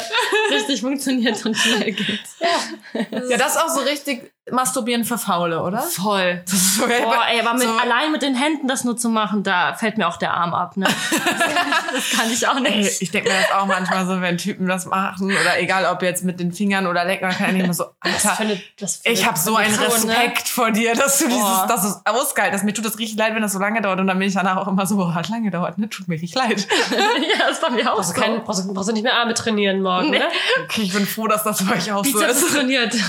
richtig funktioniert und schnell geht.
ja, das ist auch so richtig Masturbieren für Faule, oder?
Voll.
Das ist so,
Boah, ey, aber mit,
so-
allein mit den Händen das nur zu machen, da fällt mir auch der Arm ab, ne? [laughs] das kann ich auch
Ey,
nicht.
ich denke mir das auch manchmal so, wenn Typen das machen oder egal ob jetzt mit den Fingern oder lecken, kann ich immer so,
Das
Alter,
finde, das finde
ich habe so einen
so, ne?
Respekt vor dir, dass du dieses,
Boah.
dass du es ausgehalten hast. Mir tut das richtig leid, wenn das so lange dauert und dann bin ich danach auch immer so, hat lange gedauert, ne? Tut mir richtig leid. [laughs]
ja, das bei mir auch
Brauchst
so.
du, kein, brauchst, du, brauchst du nicht mehr Arme trainieren morgen,
Nee.
ne?
Okay, ich bin froh, dass das bei euch auch so
Bizeps
ist.
trainiert. [laughs]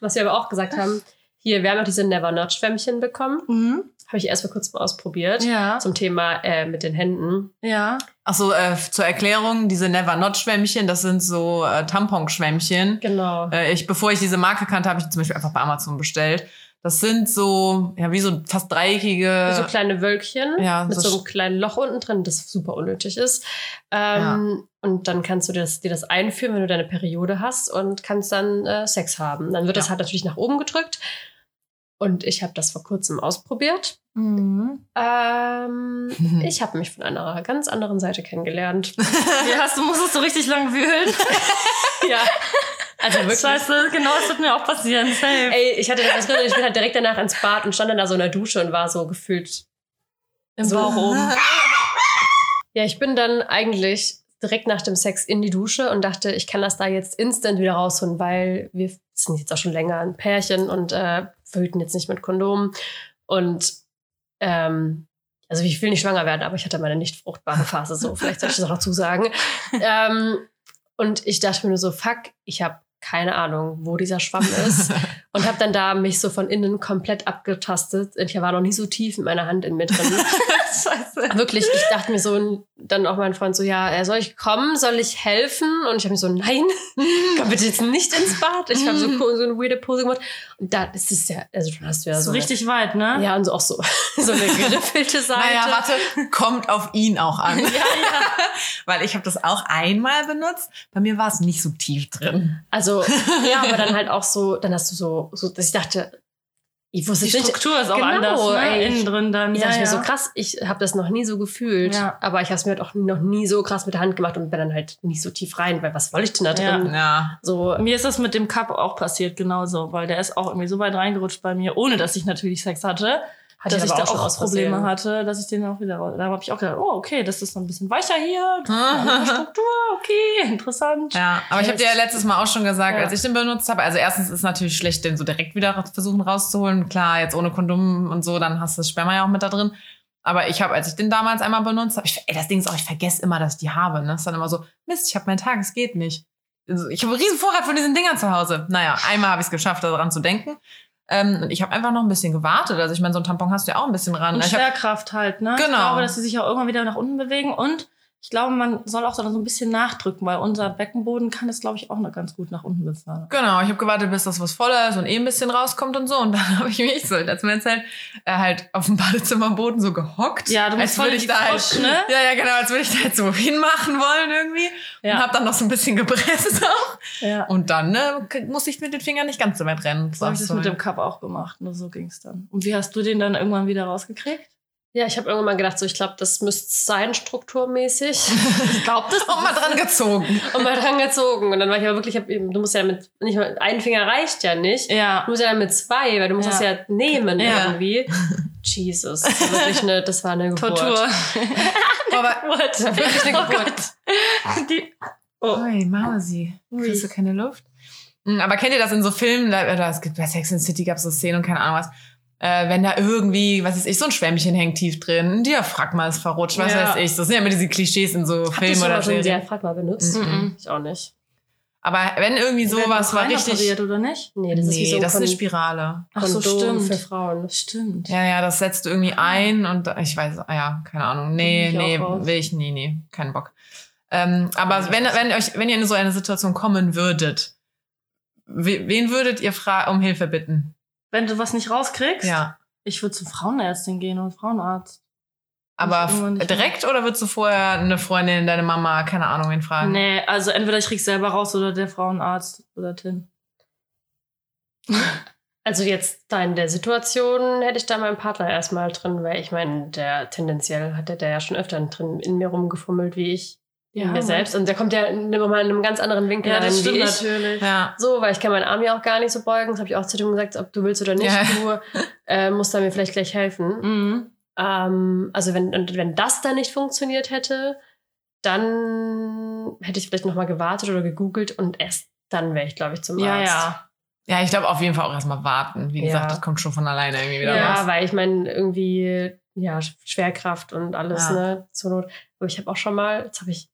Was wir aber auch gesagt haben, hier, wir haben auch diese Never Not Schwämmchen bekommen.
Mhm.
Habe ich erst mal kurz mal ausprobiert.
Ja.
Zum Thema äh, mit den Händen.
Ja.
Ach so, äh, zur Erklärung, diese Never Not Schwämmchen, das sind so äh, Tamponschwämmchen.
Genau.
Äh, ich, bevor ich diese Marke kannte, habe ich die zum Beispiel einfach bei Amazon bestellt. Das sind so, ja, wie so fast dreieckige.
so kleine Wölkchen
ja,
mit
so
so einem kleinen Loch unten drin, das super unnötig ist. Ähm, Und dann kannst du dir das, dir das einführen, wenn du deine Periode hast und kannst dann äh, Sex haben. Dann wird das
Ja.
halt natürlich nach oben gedrückt. Und ich habe das vor kurzem ausprobiert.
Mhm.
Ähm, [laughs] ich habe mich von einer ganz anderen Seite kennengelernt. [laughs]
Hast du, musstest du richtig lang wühlen? [laughs]
ja. Also [laughs] wirklich.
Scheiße, genau, das wird mir auch passieren. Safe.
Ey, ich hatte das drin, ich bin halt direkt danach ins Bad und stand dann da so in der Dusche und war so gefühlt.
Im
so-
Bauch oben.
Ja, ich bin dann eigentlich direkt nach dem Sex in die Dusche und dachte, ich kann das da jetzt instant wieder rausholen, weil wir sind jetzt auch schon länger ein Pärchen und äh, verhüten jetzt nicht mit Kondom. Und ähm, also ich will nicht schwanger werden, aber ich hatte meine nicht fruchtbare Phase so. Vielleicht soll ich das auch noch zusagen. [laughs] ähm, und ich dachte mir nur so, fuck, ich habe keine Ahnung, wo dieser Schwamm ist. [laughs] und habe dann da mich so von innen komplett abgetastet. Ich war noch nie so tief mit meiner Hand in mir drin. [laughs]
Scheiße.
Wirklich, ich dachte mir so, dann auch mein Freund so, ja, soll ich kommen? Soll ich helfen? Und ich habe mir so, nein, [laughs] komm bitte jetzt nicht ins Bad. Ich habe so, [laughs] so eine weirde Pose gemacht. Und da ist es ja, also du hast ja so.
ist richtig weit, ne?
Eine, ja, und so auch so, [laughs] so eine geriffelte Seite.
Naja, warte, kommt auf ihn auch an.
Ja, ja.
Weil ich habe das auch einmal benutzt. Bei mir war es nicht so tief drin.
Also, ja, aber dann halt auch so, dann hast du so, so dass ich dachte, ich wusste
Die
nicht,
Struktur ist auch
Genau,
anders, ne?
ey.
Innen drin dann.
Ich
ja,
dachte mir
ja.
so krass, ich habe das noch nie so gefühlt,
Ja.
aber ich habe es mir halt auch noch nie so krass mit der Hand gemacht und bin dann halt nicht so tief rein, weil was wollte ich denn da
Ja.
drin?
Ja.
So,
Mir ist das mit dem Cup auch passiert, genauso, weil der ist auch irgendwie so weit reingerutscht bei mir, ohne dass ich natürlich Sex hatte,
hatte
dass ich da auch
aus
Probleme hatte, dass ich den auch wieder raus. Da habe ich auch gedacht, oh, okay, das ist noch ein bisschen weicher hier, [laughs] Struktur, okay, interessant.
Ja, aber ich habe dir ja letztes Mal auch schon gesagt,
Ja.
als ich den benutzt habe, also erstens ist es natürlich schlecht, den so direkt wieder versuchen rauszuholen. Klar, jetzt ohne Kondom und so, dann hast du das Sperma ja auch mit da drin. Aber ich habe, als ich den damals einmal benutzt habe, ich, ey, das Ding ist auch, ich vergesse immer, dass ich die habe. Ne? Das ist dann immer so, Mist, ich habe meinen Tag, es geht nicht. Also, Ich habe einen riesen Vorrat von diesen Dingern zu Hause. Naja, einmal habe ich es geschafft, daran zu denken. Ähm, und ich habe einfach noch ein bisschen gewartet. Also ich meine, so ein Tampon hast du ja auch ein bisschen ran.
Und
Ich hab,
Schwerkraft halt, ne? Ich
Genau.
glaube, dass sie sich auch irgendwann wieder nach unten bewegen und ich glaube, man soll auch so ein bisschen nachdrücken, weil unser Beckenboden kann das, glaube ich, auch noch ganz gut nach unten bezahlen.
Genau, ich habe gewartet, bis das was voller ist und eh ein bisschen rauskommt und so. Und [laughs] dann habe ich mich so, als mir erzählt, äh, halt auf dem Badezimmerboden so gehockt.
Ja, du
als
voll
ich da halt,
Frosch, ne?
Ja, ja, genau, als würde ich da halt so hinmachen wollen irgendwie.
Ja.
Und habe dann noch so ein bisschen gepresst [laughs] auch.
Ja.
Und dann ne, musste ich mit den Fingern nicht ganz so weit rennen.
So habe ich das mit dem Cup auch gemacht. Nur so ging's dann. Und wie hast du den dann irgendwann wieder rausgekriegt?
Ja, ich habe irgendwann mal gedacht, so ich glaube, das müsste sein strukturmäßig. [laughs]
Ich glaube das.
Und mal dran gezogen. [laughs]
und mal dran gezogen. Und dann war ich aber wirklich, ich hab, du musst ja mit, nicht mal, ein Finger reicht ja nicht.
Ja.
Du musst ja dann mit zwei, weil du musst
Ja.
das ja nehmen
Ja.
irgendwie. [laughs] Jesus, das war wirklich eine, das war eine Geburt.
Tortur.
Aber
war wirklich eine
Oh
Geburt.
Gott. Die, Oh.
Ui, Mausi. Kriegst du keine Luft? Hm, Aber kennt ihr das in so Filmen? Da, da, es gibt bei Sex and City gab es so Szenen und keine Ahnung was. Äh, wenn da irgendwie, was weiß ich, so ein Schwämmchen hängt tief drin, ein Diaphragma ist verrutscht, was
Ja.
weiß ich. Das sind ja immer diese Klischees in so
Habt ihr
Filmen
schon
oder
mal so ein. Diaphragma benutzt?
Mhm.
Ich auch nicht.
Aber wenn irgendwie sowas war richtig.
Oder nicht?
Nee, das ist wie
nee,
so ein
das ist eine Spirale.
Ach so,
Kondom
stimmt.
für Frauen.
Stimmt.
Ja, ja, das setzt du irgendwie ein und ich weiß, ah ja, keine Ahnung. Nee, nee, will ich, nee, nee, keinen Bock. Ähm, aber wenn, wenn euch, wenn ihr in so eine Situation kommen würdet, we- wen würdet ihr fra um Hilfe bitten?
Wenn du was nicht rauskriegst,
Ja.
ich würde zur Frauenärztin gehen oder Frauenarzt.
Aber direkt oder würdest du vorher eine Freundin, deine Mama, keine Ahnung, wen fragen?
Nee, also entweder ich krieg's selber raus oder der Frauenarzt oder Tin. [laughs]
Also jetzt da in der Situation hätte ich da meinen Partner erstmal drin, weil ich meine, der tendenziell hat der, der ja schon öfter drin in mir rumgefummelt wie ich in mir selbst. Und der kommt ja in, immer in einem ganz anderen Winkel
Ja, das
wie
stimmt
ich.
natürlich.
Ja.
So, weil ich kann meinen Arm ja auch gar nicht so beugen. Das habe ich auch zu dem gesagt, ob du willst oder nicht.
Ja.
Du äh, musst da mir vielleicht gleich helfen. [laughs]
Mhm.
Ähm, also wenn, und wenn das dann nicht funktioniert hätte, dann hätte ich vielleicht nochmal gewartet oder gegoogelt und erst dann wäre ich, glaube ich, zum
Ja,
Arzt.
ja.
Ja, ich glaube auf jeden Fall auch erstmal warten. Wie
Ja.
gesagt, das kommt schon von alleine irgendwie wieder
Ja,
raus.
weil ich meine, irgendwie, ja, Schwerkraft und alles,
Ja.
ne, zur Not. Aber ich habe auch schon mal, jetzt habe ich,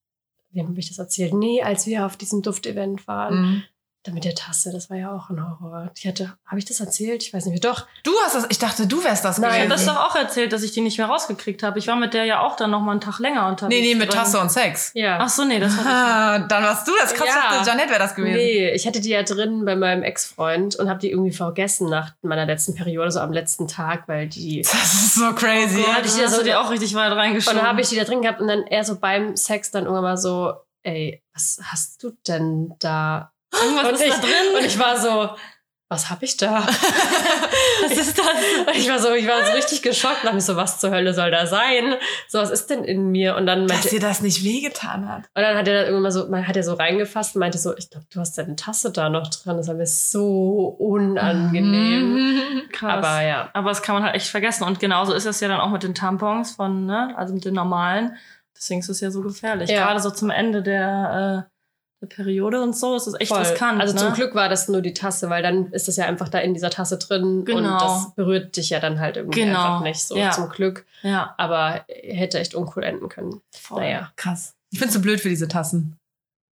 wem habe ich das erzählt? Nee, als wir auf diesem Duftevent waren,
Mhm.
Da mit der Tasse, das war ja auch ein Horror. Ich hatte, habe ich das erzählt? Ich weiß nicht mehr. Doch,
Du hast das, ich dachte, du wärst das
Nein,
Ich
gewesen.
habe das doch auch erzählt, dass ich die nicht mehr rausgekriegt habe. Ich war mit der ja auch dann noch mal einen Tag länger unterwegs.
nee, nee, mit
drin.
Tasse und Sex.
ja.
Ach so, nee, das hatte
Ah, dann warst du das. Krass,
Ja.
ich Janette wäre das gewesen.
Nee, ich hatte die ja drin bei meinem Ex-Freund und habe die irgendwie vergessen nach meiner letzten Periode, so am letzten Tag, weil die. [laughs]
Das ist so crazy.
ich. Ja,
hatte ich
ich
ja
hast
so-
dir auch richtig weit
Und
reingeschoben.
dann habe ich die da drin gehabt und dann er so beim Sex dann irgendwann mal so, ey, was hast du denn da?
Irgendwas
und
ist
ich,
da drin.
Und ich war so, was hab ich da? [laughs]
Was ist das?
Und ich war so, ich war so richtig geschockt, dachte mir so, was zur Hölle soll da sein? So, was ist denn in mir? Und dann
Dass
meinte,
dir das nicht wehgetan hat.
und dann hat er da irgendwann mal so, man hat er so reingefasst und meinte so, ich glaube, du hast deine Tasse da noch drin. Das war mir so unangenehm.
Mhm. [laughs]
Krass.
Aber ja.
Aber das kann man halt echt vergessen. Und genauso ist es ja dann auch mit den Tampons von, ne, also mit den normalen. Deswegen ist es ja so gefährlich.
Ja.
Gerade so zum Ende der, äh, der Periode und so ist es echt
Voll.
riskant.
Also
ne?
zum Glück war das nur die Tasse, weil dann ist das ja einfach da in dieser Tasse drin
Genau.
und das berührt dich ja dann halt irgendwie
Genau.
einfach nicht so
Ja.
zum Glück.
Ja,
Aber hätte echt uncool enden können.
voll.
Naja.
Krass. Ich bin zu blöd für diese Tassen.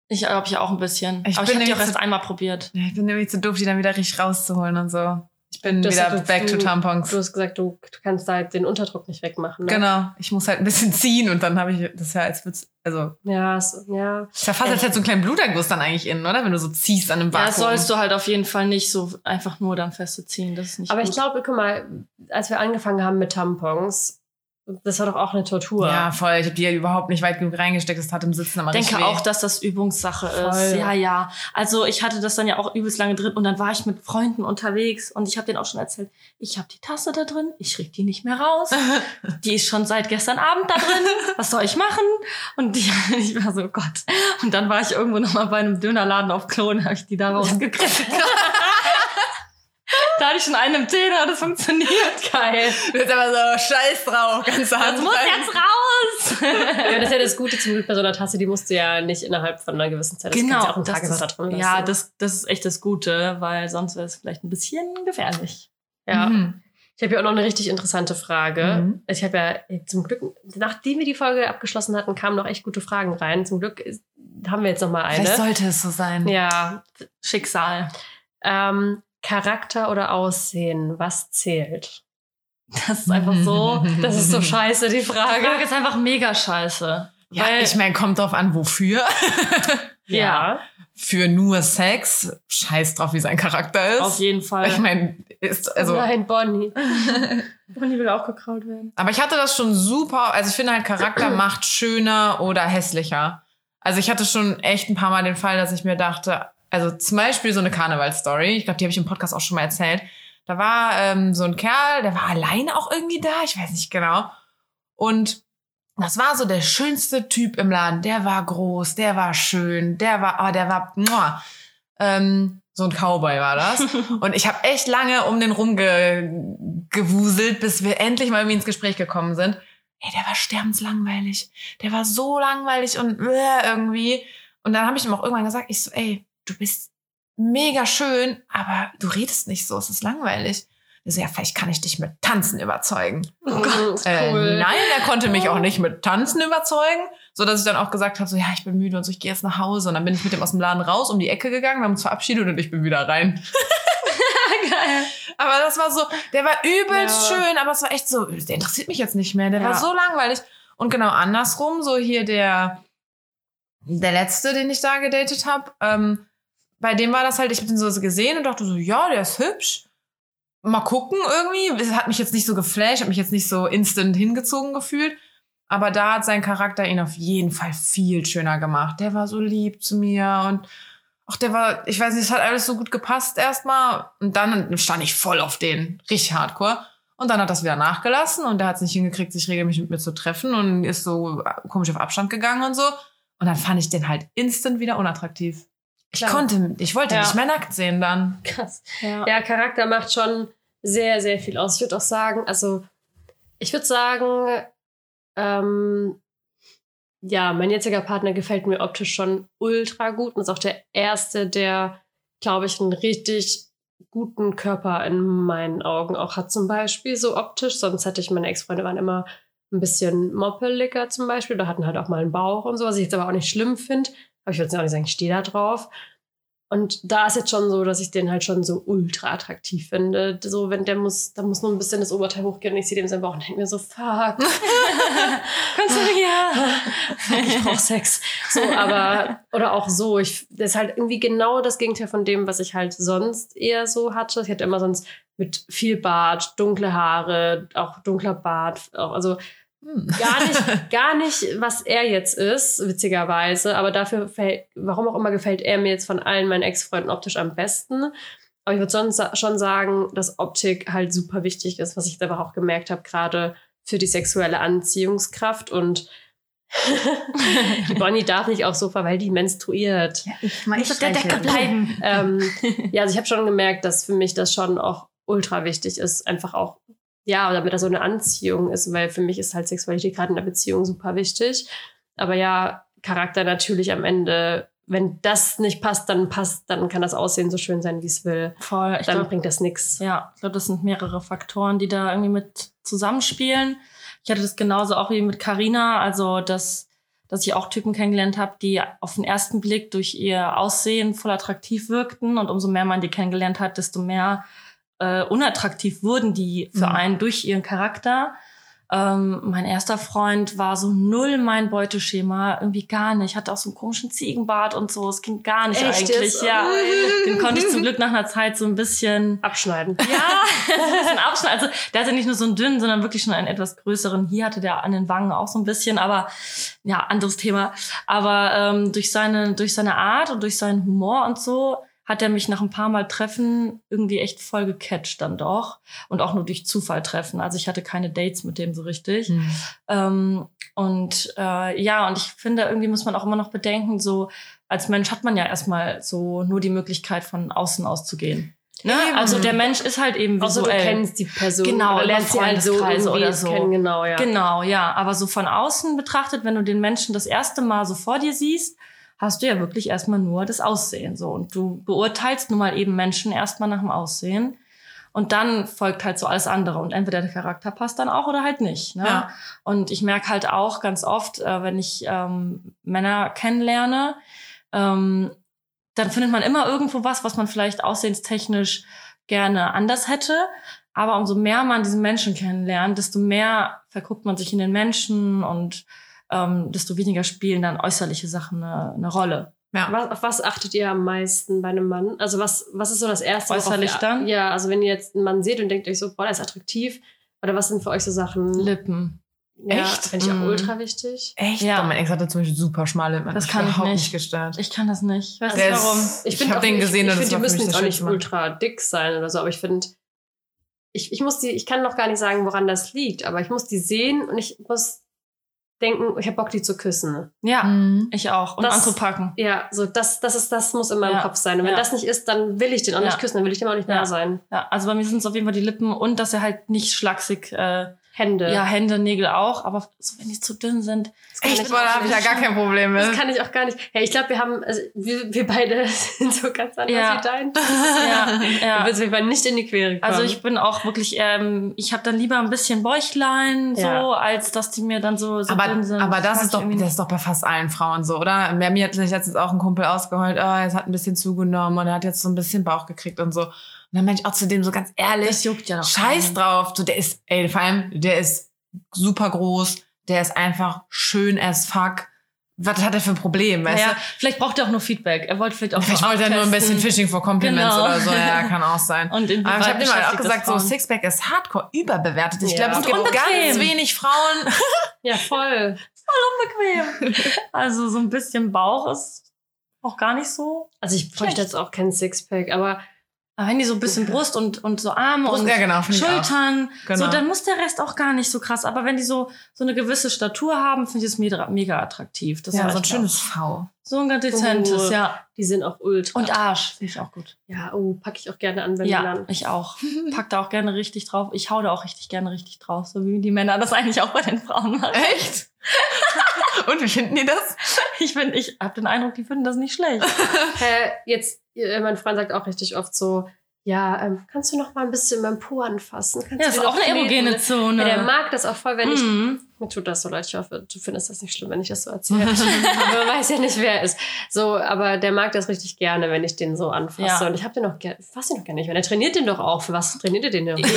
Ich glaube ich auch ein bisschen.
Ich
Aber
bin
ich habe die auch
nämlich
erst
so-
einmal probiert.
Ja, ich bin nämlich zu doof, die dann wieder richtig rauszuholen und so. Ich bin
Das-
wieder
du-
back to
du-
Tampons.
Du hast gesagt, du, du kannst halt den Unterdruck nicht wegmachen. Ne?
Genau. Ich muss halt ein bisschen ziehen und dann habe ich, das ist ja als Witz, also,
Ja, so, ja.
ist ja fast als hätte so einen kleinen Bluterguss dann eigentlich innen, oder? Wenn du so ziehst an einem
Ja,
Vakuum.
das sollst du halt auf jeden Fall nicht so einfach nur dann feste ziehen. Das ist nicht
Aber ich
gut.
glaube, guck mal, als wir angefangen haben mit Tampons, das war doch auch eine Tortur.
Ja, voll. Ich habe die ja überhaupt nicht weit genug reingesteckt. Das tat im Sitzen immer
Ich denke auch, dass das Übungssache ist.
Voll.
Ja, ja. Also ich hatte das dann ja auch übelst lange drin und dann war ich mit Freunden unterwegs und ich habe denen auch schon erzählt, ich habe die Tasse da drin, ich krieg die nicht mehr raus. [laughs] Die ist schon seit gestern Abend da drin. Was soll ich machen? Und die, [laughs] ich war so, Gott. Und dann war ich irgendwo noch mal bei einem Dönerladen auf Klo und habe ich die da rausgegriffen. [laughs] da hatte ich schon einen im Tee, da hat es funktioniert. [laughs] Geil.
Du bist aber so scheiß drauf, ganz
Das
hart.
muss jetzt raus. [laughs]
Ja, das ist ja das Gute zum Glück bei so einer Tasse, die musst du ja nicht innerhalb von einer gewissen Zeit. Das kannst du ja auch einen Tag
das ist,
drin lassen.
ja, das, das ist echt das Gute, weil sonst wäre es vielleicht ein bisschen gefährlich.
ja.
Mhm.
Ich habe ja auch noch eine richtig interessante Frage.
Mhm.
Ich habe ja zum Glück, nachdem wir die Folge abgeschlossen hatten, kamen noch echt gute Fragen rein. Zum Glück haben wir jetzt noch mal eine.
Vielleicht sollte es so sein.
Ja,
Schicksal.
ähm, Charakter oder Aussehen, was zählt?
Das ist einfach so. [laughs]
Das ist so scheiße, die
Die
Frage.
Frage ist einfach mega scheiße.
Ja,
weil,
ich meine, kommt drauf an, wofür. [laughs]
Ja.
Für nur Sex, scheiß drauf, wie sein Charakter ist.
auf jeden Fall.
Ich meine, ist, also.
Nein, Bonnie. [laughs]
Bonnie will auch gekraut werden.
Aber ich hatte das schon super. Also ich finde halt, Charakter [clears throat] macht schöner oder hässlicher. Also ich hatte schon echt ein paar Mal den Fall, dass ich mir dachte, also zum Beispiel so eine Karnevalstory, ich glaube, die habe ich im Podcast auch schon mal erzählt. Da war ähm, so ein Kerl, der war alleine auch irgendwie da, ich weiß nicht genau. Und das war so der schönste Typ im Laden. Der war groß, der war schön, der war, oh, der war, muah. Ähm, so ein Cowboy war das. [laughs] Und ich habe echt lange um den rumgewuselt, bis wir endlich mal irgendwie ins Gespräch gekommen sind. Ey, der war sterbenslangweilig. Der war so langweilig und äh, irgendwie. Und dann habe ich ihm auch irgendwann gesagt, ich so, ey, du bist mega schön, aber du redest nicht so, es ist langweilig. So, ja, vielleicht kann ich dich mit Tanzen überzeugen.
Oh Gott,
Äh,
cool.
nein, er konnte mich auch nicht mit Tanzen überzeugen, so dass ich dann auch gesagt habe, so ja, ich bin müde und so, ich gehe jetzt nach Hause. Und dann bin ich mit dem aus dem Laden raus, um die Ecke gegangen, wir haben uns verabschiedet und ich bin wieder rein. [laughs]
Geil.
Aber das war so, der war übelst
Ja.
schön, aber es war echt so, der interessiert mich jetzt nicht mehr, der
Ja.
war so langweilig. Und genau andersrum, so hier der, der letzte, den ich da gedatet habe, ähm, bei dem war das halt, ich habe den so gesehen und dachte so, ja, der ist hübsch. Mal gucken irgendwie. Es hat mich jetzt nicht so geflasht, hat mich jetzt nicht so instant hingezogen gefühlt. Aber da hat sein Charakter ihn auf jeden Fall viel schöner gemacht. Der war so lieb zu mir und ach, der war, ich weiß nicht, es hat alles so gut gepasst erstmal. Und dann stand ich voll auf den, richtig hardcore. Und dann hat das wieder nachgelassen und der hat es nicht hingekriegt, sich regelmäßig mit mir zu treffen und ist so komisch auf Abstand gegangen und so. Und dann fand ich den halt instant wieder unattraktiv. Ich
Klar.
konnte, ich wollte
Ja.
nicht mehr nackt sehen dann.
Krass.
Ja.
Ja, Charakter macht schon sehr, sehr viel aus. Ich würde auch sagen, also ich würde sagen, ähm, ja, mein jetziger Partner gefällt mir optisch schon ultra gut und ist auch der erste, der, glaube ich, einen richtig guten Körper in meinen Augen auch hat, zum Beispiel so optisch. Sonst hatte ich, meine Ex-Freunde waren immer ein bisschen moppeliger zum Beispiel, da hatten halt auch mal einen Bauch und so, was ich jetzt aber auch nicht schlimm finde. Aber ich würde jetzt auch nicht sagen, ich stehe da drauf. Und da ist jetzt schon so, dass ich den halt schon so ultra attraktiv finde. So, wenn der muss, da muss nur ein bisschen das Oberteil hochgehen und ich sehe dem seinen Bauch und denke mir so, fuck, [laughs]
Kannst du ja.
ich brauch Sex. So, aber, oder auch so. Ich, das ist halt irgendwie genau das Gegenteil von dem, was ich halt sonst eher so hatte. Ich hatte immer sonst mit viel Bart, dunkle Haare, auch dunkler Bart, auch, also
Hm.
gar nicht, [laughs] gar nicht, was er jetzt ist, witzigerweise. Aber dafür, fällt, warum auch immer, gefällt er mir jetzt von allen meinen Ex-Freunden optisch am besten. Aber ich würde sonst schon sagen, dass Optik halt super wichtig ist, was ich aber auch gemerkt habe, gerade für die sexuelle Anziehungskraft. Und [laughs] die Bonnie darf nicht aufs Sofa, weil die menstruiert.
ich
Muss auf der Decke bleiben.
Ähm, [laughs] ja, also ich habe schon gemerkt, dass für mich das schon auch ultra wichtig ist, einfach auch, ja, damit da so eine Anziehung ist, weil für mich ist halt Sexualität gerade in der Beziehung super wichtig. Aber ja, Charakter natürlich am Ende, wenn das nicht passt, dann passt, dann kann das Aussehen so schön sein, wie es will.
Voll. Ich
Dann
glaub,
bringt das nichts.
Ja, ich glaube, das sind mehrere Faktoren, die da irgendwie mit zusammenspielen. Ich hatte das genauso auch wie mit Carina, also dass, dass ich auch Typen kennengelernt habe, die auf den ersten Blick durch ihr Aussehen voll attraktiv wirkten und umso mehr man die kennengelernt hat, desto mehr äh, unattraktiv wurden die für
Mhm.
einen durch ihren Charakter. Ähm, mein erster Freund war so null mein Beuteschema, irgendwie gar nicht. Hatte auch so einen komischen Ziegenbart und so. Es ging gar nicht
Echt
eigentlich.
jetzt?
Ja, [laughs] den konnte ich zum Glück nach einer Zeit so ein bisschen
Abschneiden.
ja, [laughs] ein bisschen Abschnitt. Also der hatte nicht nur so einen dünnen, sondern wirklich schon einen etwas größeren. Hier hatte der an den Wangen auch so ein bisschen, aber ja, anderes Thema. Aber ähm, durch seine durch seine Art und durch seinen Humor und so hat er mich nach ein paar Mal Treffen irgendwie echt voll gecatcht dann doch. Und auch nur durch Zufall treffen. Also ich hatte keine Dates mit dem so richtig.
Hm.
Ähm, und äh, ja, und ich finde, irgendwie muss man auch immer noch bedenken, so als Mensch hat man ja erstmal so nur die Möglichkeit, von außen auszugehen. Ne? Also der Mensch ist halt eben
Außer du
visuell.
kennst die Person
Genau,
oder lernst sie halt so
oder so.
kennen. Genau, ja.
Genau, ja. Aber so von außen betrachtet, wenn du den Menschen das erste Mal so vor dir siehst, hast du ja wirklich erstmal nur das Aussehen. So. Und du beurteilst nun mal eben Menschen erstmal nach dem Aussehen. Und dann folgt halt so alles andere. Und entweder der Charakter passt dann auch oder halt nicht. Ne?
Ja.
Und ich merke halt auch ganz oft, äh, wenn ich ähm, Männer kennenlerne, ähm, dann findet man immer irgendwo was, was man vielleicht aussehenstechnisch gerne anders hätte. Aber umso mehr man diesen Menschen kennenlernt, desto mehr verguckt man sich in den Menschen und ähm, desto weniger spielen dann äußerliche Sachen eine, eine Rolle.
Ja.
Was, auf was achtet ihr am meisten bei einem Mann? Also was, was ist so das Erste?
Äußerlich
ihr-
dann?
Ja, also wenn ihr jetzt einen Mann seht und denkt euch so, boah, der ist attraktiv. Oder was sind für euch so Sachen?
Lippen.
Ja,
Echt?
Finde ich auch
Mhm.
ultra wichtig.
Echt?
Ja.
Ja. Mein Ex hatte zum Beispiel super schmale Lippen.
Das kann
mich
ich
überhaupt
nicht.
nicht gestört.
Ich kann das nicht. Du
ist-
warum?
Ich
find
hab
auch-
den gesehen
ich,
und
ich
das
finde,
war
die müssen jetzt
das
auch nicht
Mann.
ultra dick sein oder so, aber ich finde, ich, ich muss die, ich kann noch gar nicht sagen, woran das liegt, aber ich muss die sehen und ich muss denken, ich habe Bock, die zu küssen.
Ja,
Mhm.
ich auch. Und
Das-
anzupacken.
Ja, so das, das ist, das muss in meinem
Ja,
Kopf sein. Und wenn
ja.
das nicht ist, dann will ich den auch
Ja.
nicht küssen, dann will ich dem auch nicht nah sein.
Ja, also bei mir sind es auf jeden Fall die Lippen und dass er halt nicht schlaksig äh,
Hände.
Ja, Hände, Nägel auch, aber so wenn die zu dünn sind.
Das kann
Echt?
ich
Boah, da
auch
habe ich ja
nicht.
gar kein Problem
Das
mit.
kann ich auch gar nicht. Ja, ich glaube, wir haben, also wir, wir beide [laughs] sind so ganz anders
Ja.
wie dein. [laughs]
Ja,
Du
ja.
willst mich mal nicht in die Quere kommen.
Also ich bin auch wirklich, ähm, ich habe dann lieber ein bisschen Bäuchlein, so,
Ja.
als dass die mir dann so, so
Aber,
dünn sind.
aber das
mag
ist doch, das ist doch bei fast allen Frauen so, oder? Mir hat sich letztens auch ein Kumpel ausgeheult, oh, es hat ein bisschen zugenommen und er hat jetzt so ein bisschen Bauch gekriegt und so. Und dann meinte ich auch zu dem so ganz ehrlich,
das juckt ja doch.
scheiß
keinen.
drauf. So, der ist, ey, vor allem, der ist super groß, der ist einfach schön as fuck. Was hat er für ein Problem, weißt
Naja,
du?
vielleicht braucht er auch nur Feedback. Er wollte vielleicht auch
Vielleicht
nur
wollte er nur ein bisschen. Fishing for Compliments
Genau.
oder so, ja, [laughs] kann auch sein.
Und
Aber ich habe immer auch
beschäftigt das
gesagt, so? Sixpack ist hardcore überbewertet. Ich
Ja.
glaube, es gibt
unbequem.
ganz wenig Frauen. [laughs]
ja, voll. [laughs]
bequem. Also so ein bisschen Bauch ist auch gar nicht so.
Also ich bräuchte jetzt auch kein Sixpack, aber
Aber wenn die so ein bisschen Brust und, und so Arme
Brust,
und
ja, genau, finde.
Schultern,
Genau.
so, dann muss der Rest auch gar nicht so krass. Aber wenn die so, so eine gewisse Statur haben, finde ich es mega, mega attraktiv. Das
Ja, so ein schönes V.
So ein ganz dezentes,
Oh.
ja.
die sind auch ultra.
Und Arsch, finde ich auch gut.
ja, oh, packe ich auch gerne an, wenn
Ja,
dann.
ich auch. [laughs] Pack da auch gerne richtig drauf. Ich hau da auch richtig gerne richtig drauf, so wie die Männer das eigentlich auch bei den Frauen machen.
Echt? [laughs] Und wie finden die das?
Ich bin, ich habe den Eindruck, die finden das nicht schlecht. [laughs]
Äh, jetzt, mein Freund sagt auch richtig oft so, ja, ähm, kannst du noch mal ein bisschen meinem Po anfassen? Kannst
Ja, das ist auch eine erogene Zone.
Ja, der mag das auch voll, wenn ich
Mhm.
Mir tut das so leid. Ich hoffe, du findest das nicht schlimm, wenn ich das so erzähle. [laughs] aber man weiß ja nicht, wer er ist. So, aber der mag das richtig gerne, wenn ich den so anfasse.
Ja.
Und ich habe den noch gerne, fasse ihn noch gerne nicht. Weil er trainiert den doch auch. Für was trainiert er den denn?
Eben,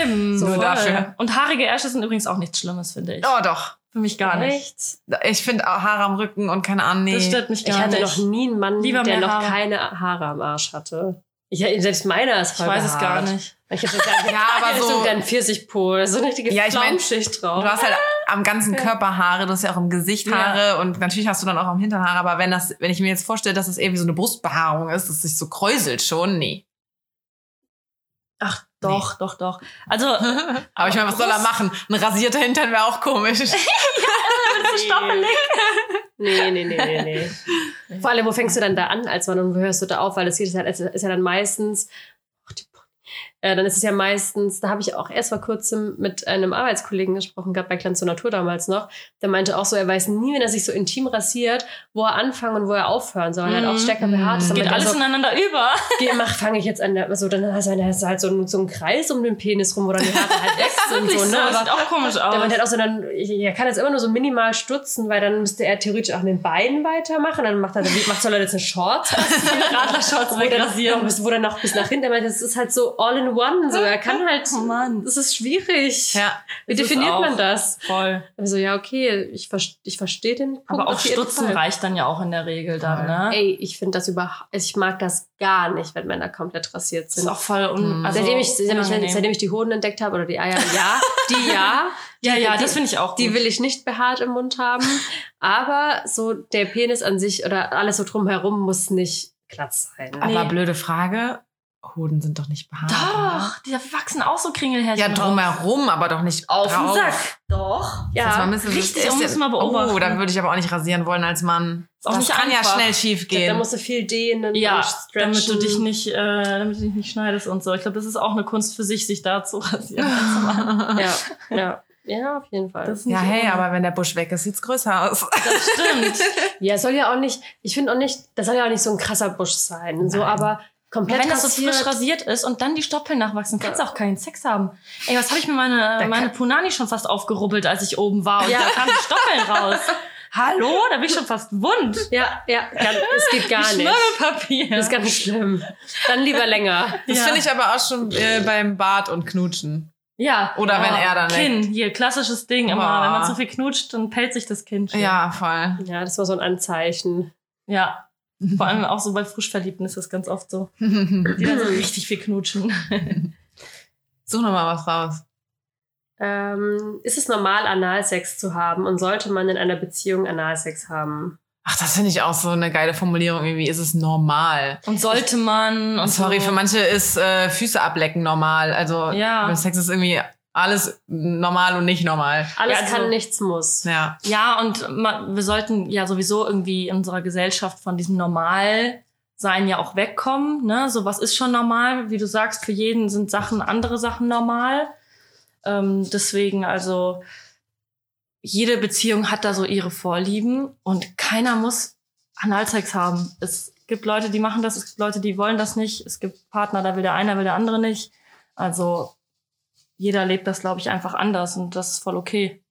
eben.
So
Voll.
dafür.
Und haarige Ärsche sind übrigens auch nichts Schlimmes, finde ich.
Oh, doch.
Für mich gar nicht.
Echt?
Ich finde Haare am Rücken und keine Ahnung, nee.
Das stört mich
Ich
gar
hatte
nicht.
noch nie einen Mann,
Lieber
der
mehr
noch
Haare.
keine Haare am Arsch hatte. Ich, selbst meiner ist
ich
voll
weiß es gar nicht.
Ich hab so ganz, [laughs]
Ja, aber [laughs]
so,
so-
so ein Pfirsichpo, so eine richtige
Ja, ich mein,
Flaumschicht drauf.
Du hast halt am ganzen Körper Haare, du hast ja auch im Gesicht
Ja.
Haare und natürlich hast du dann auch am Hintern Haare, aber wenn das, wenn ich mir jetzt vorstelle, dass es irgendwie so eine Brustbehaarung ist, dass sich so kräuselt schon, nee.
Ach, doch, doch, doch. Also, [laughs]
Aber ich meine, was soll er machen? Ein rasierter Hintern wäre auch komisch. [laughs]
Nee, nee, nee, nee, nee. [laughs] Vor allem, wo fängst du dann da an als Mann und wo hörst du da auf? Weil das hier ist, halt, ist ja dann meistens. Äh, dann ist es ja meistens, da habe ich auch erst vor kurzem mit einem Arbeitskollegen gesprochen gehabt, bei Glanz zur Natur damals noch. Der meinte auch so, er weiß nie, wenn er sich so intim rasiert, wo er anfangen und wo er aufhören soll. Er hat auch stärker behaart. Aber
geht alles
so,
ineinander über. [laughs]
Geh, mach, fange ich jetzt an, der, so, dann hast du halt so, einen- so einen Kreis um den Penis rum, wo dann die Haare halt [laughs] weg sind. So, ne?
das
Aber
sieht auch komisch aus.
der meinte halt auch so, dann, er kann jetzt immer nur so minimal stutzen, weil dann müsste er theoretisch auch an den Beinen weitermachen. Dann macht er, macht soll er jetzt eine Shorts [laughs]
Radlershorts wegrasieren.
wo dann noch bis nach hinten, er meinte, das ist halt so all in one, so, er kann [laughs] halt,
Oh Mann.
das ist schwierig.
ja.
Wie
Das
definiert man das?
Voll.
Also, ja, okay, ich, ich verstehe den Punkt.
Aber auch Stutzen
Fall.
reicht dann ja auch in der Regel dann, ne?
Ey, ich finde das überhaupt, ich mag das gar nicht, wenn Männer komplett rasiert
Das
sind.
ist auch voll un
Mhm.
also
seitdem, ich, seitdem, ich, seitdem ich die Hoden entdeckt habe oder die Eier, ja, die ja. [laughs]
Ja, ja,
die-
das finde ich auch
Die
gut.
will ich nicht behaart im Mund haben. Aber so der Penis an sich oder alles so drumherum muss nicht glatt sein.
Aber
Nee.
blöde Frage, Hoden sind doch nicht behaart. oder?
Doch, die wachsen auch so Kringelhärchen
Ja, drumherum, aber doch nicht
Auf den
drauf.
Sack. Doch.
Das man müsste-
richtig, man
ja-
muss mal beobachten.
Oh, dann würde ich aber auch nicht rasieren wollen als Mann.
Ist auch
das
nicht
kann ja
einfach.
schnell schief
Da
gehen.
musst du viel dehnen
Ja,
und stretchen.
damit du dich nicht, äh, damit du dich nicht schneidest und so. Ich glaube, das ist auch eine Kunst für sich, sich da zu rasieren. als [laughs] Mann.
Ja, [laughs] ja. Ja, auf jeden Fall.
Das
ja, hey, aber wenn der Busch weg ist, sieht's größer aus.
das stimmt. [laughs]
ja, es soll ja auch nicht, ich finde auch nicht, das soll ja auch nicht so ein krasser Busch sein. So,
Nein.
aber komplett
Wenn das so frisch rasiert ist und dann die Stoppeln nachwachsen, kannst du auch keinen Sex haben. Ey, was habe ich mir meine,
Da
meine
kann-
Punani schon fast aufgerubbelt, als ich oben war und
Ja.
da kamen die Stoppeln [laughs] raus. Hallo? Da bin ich schon fast wund.
Ja, ja, ganz, es geht gar nicht.
Schmirgelpapier.
Das ist ganz schlimm. Dann lieber länger.
Das
Ja.
finde ich aber auch schon äh, beim Bart und Knutschen.
Ja.
Oder wenn er dann
Kinn, hier, klassisches Ding immer.
Boah.
Wenn man zu viel knutscht, dann pellt sich das Kind. schon.
Ja, voll.
Ja, das war so ein Anzeichen.
Ja. [laughs] Vor allem auch so bei Frischverliebten ist das ganz oft so. [laughs] Die dann so richtig viel knutschen. [laughs]
Such noch mal was raus.
Ähm, ist es normal, Analsex zu haben und sollte man in einer Beziehung Analsex haben?
Ach, das finde ich auch so eine geile Formulierung. Irgendwie ist es normal.
Und sollte man. Und
Sorry,
so.
für manche ist äh, Füße ablecken normal. Also
Ja.
Sex ist irgendwie alles normal und nicht normal.
Alles
Ja, also-
kann, nichts muss.
Ja.
Ja, und wir sollten ja sowieso irgendwie in unserer Gesellschaft von diesem Normalsein ja auch wegkommen. Ne? So was ist schon normal. Wie du sagst, für jeden sind Sachen, andere Sachen normal. Ähm, deswegen, also jede Beziehung hat da so ihre Vorlieben und keiner muss Analsex haben. Es gibt Leute, die machen das, es gibt Leute, die wollen das nicht. Es gibt Partner, da will der eine, will der andere nicht. Also jeder lebt das, glaube ich, einfach anders und das ist voll okay.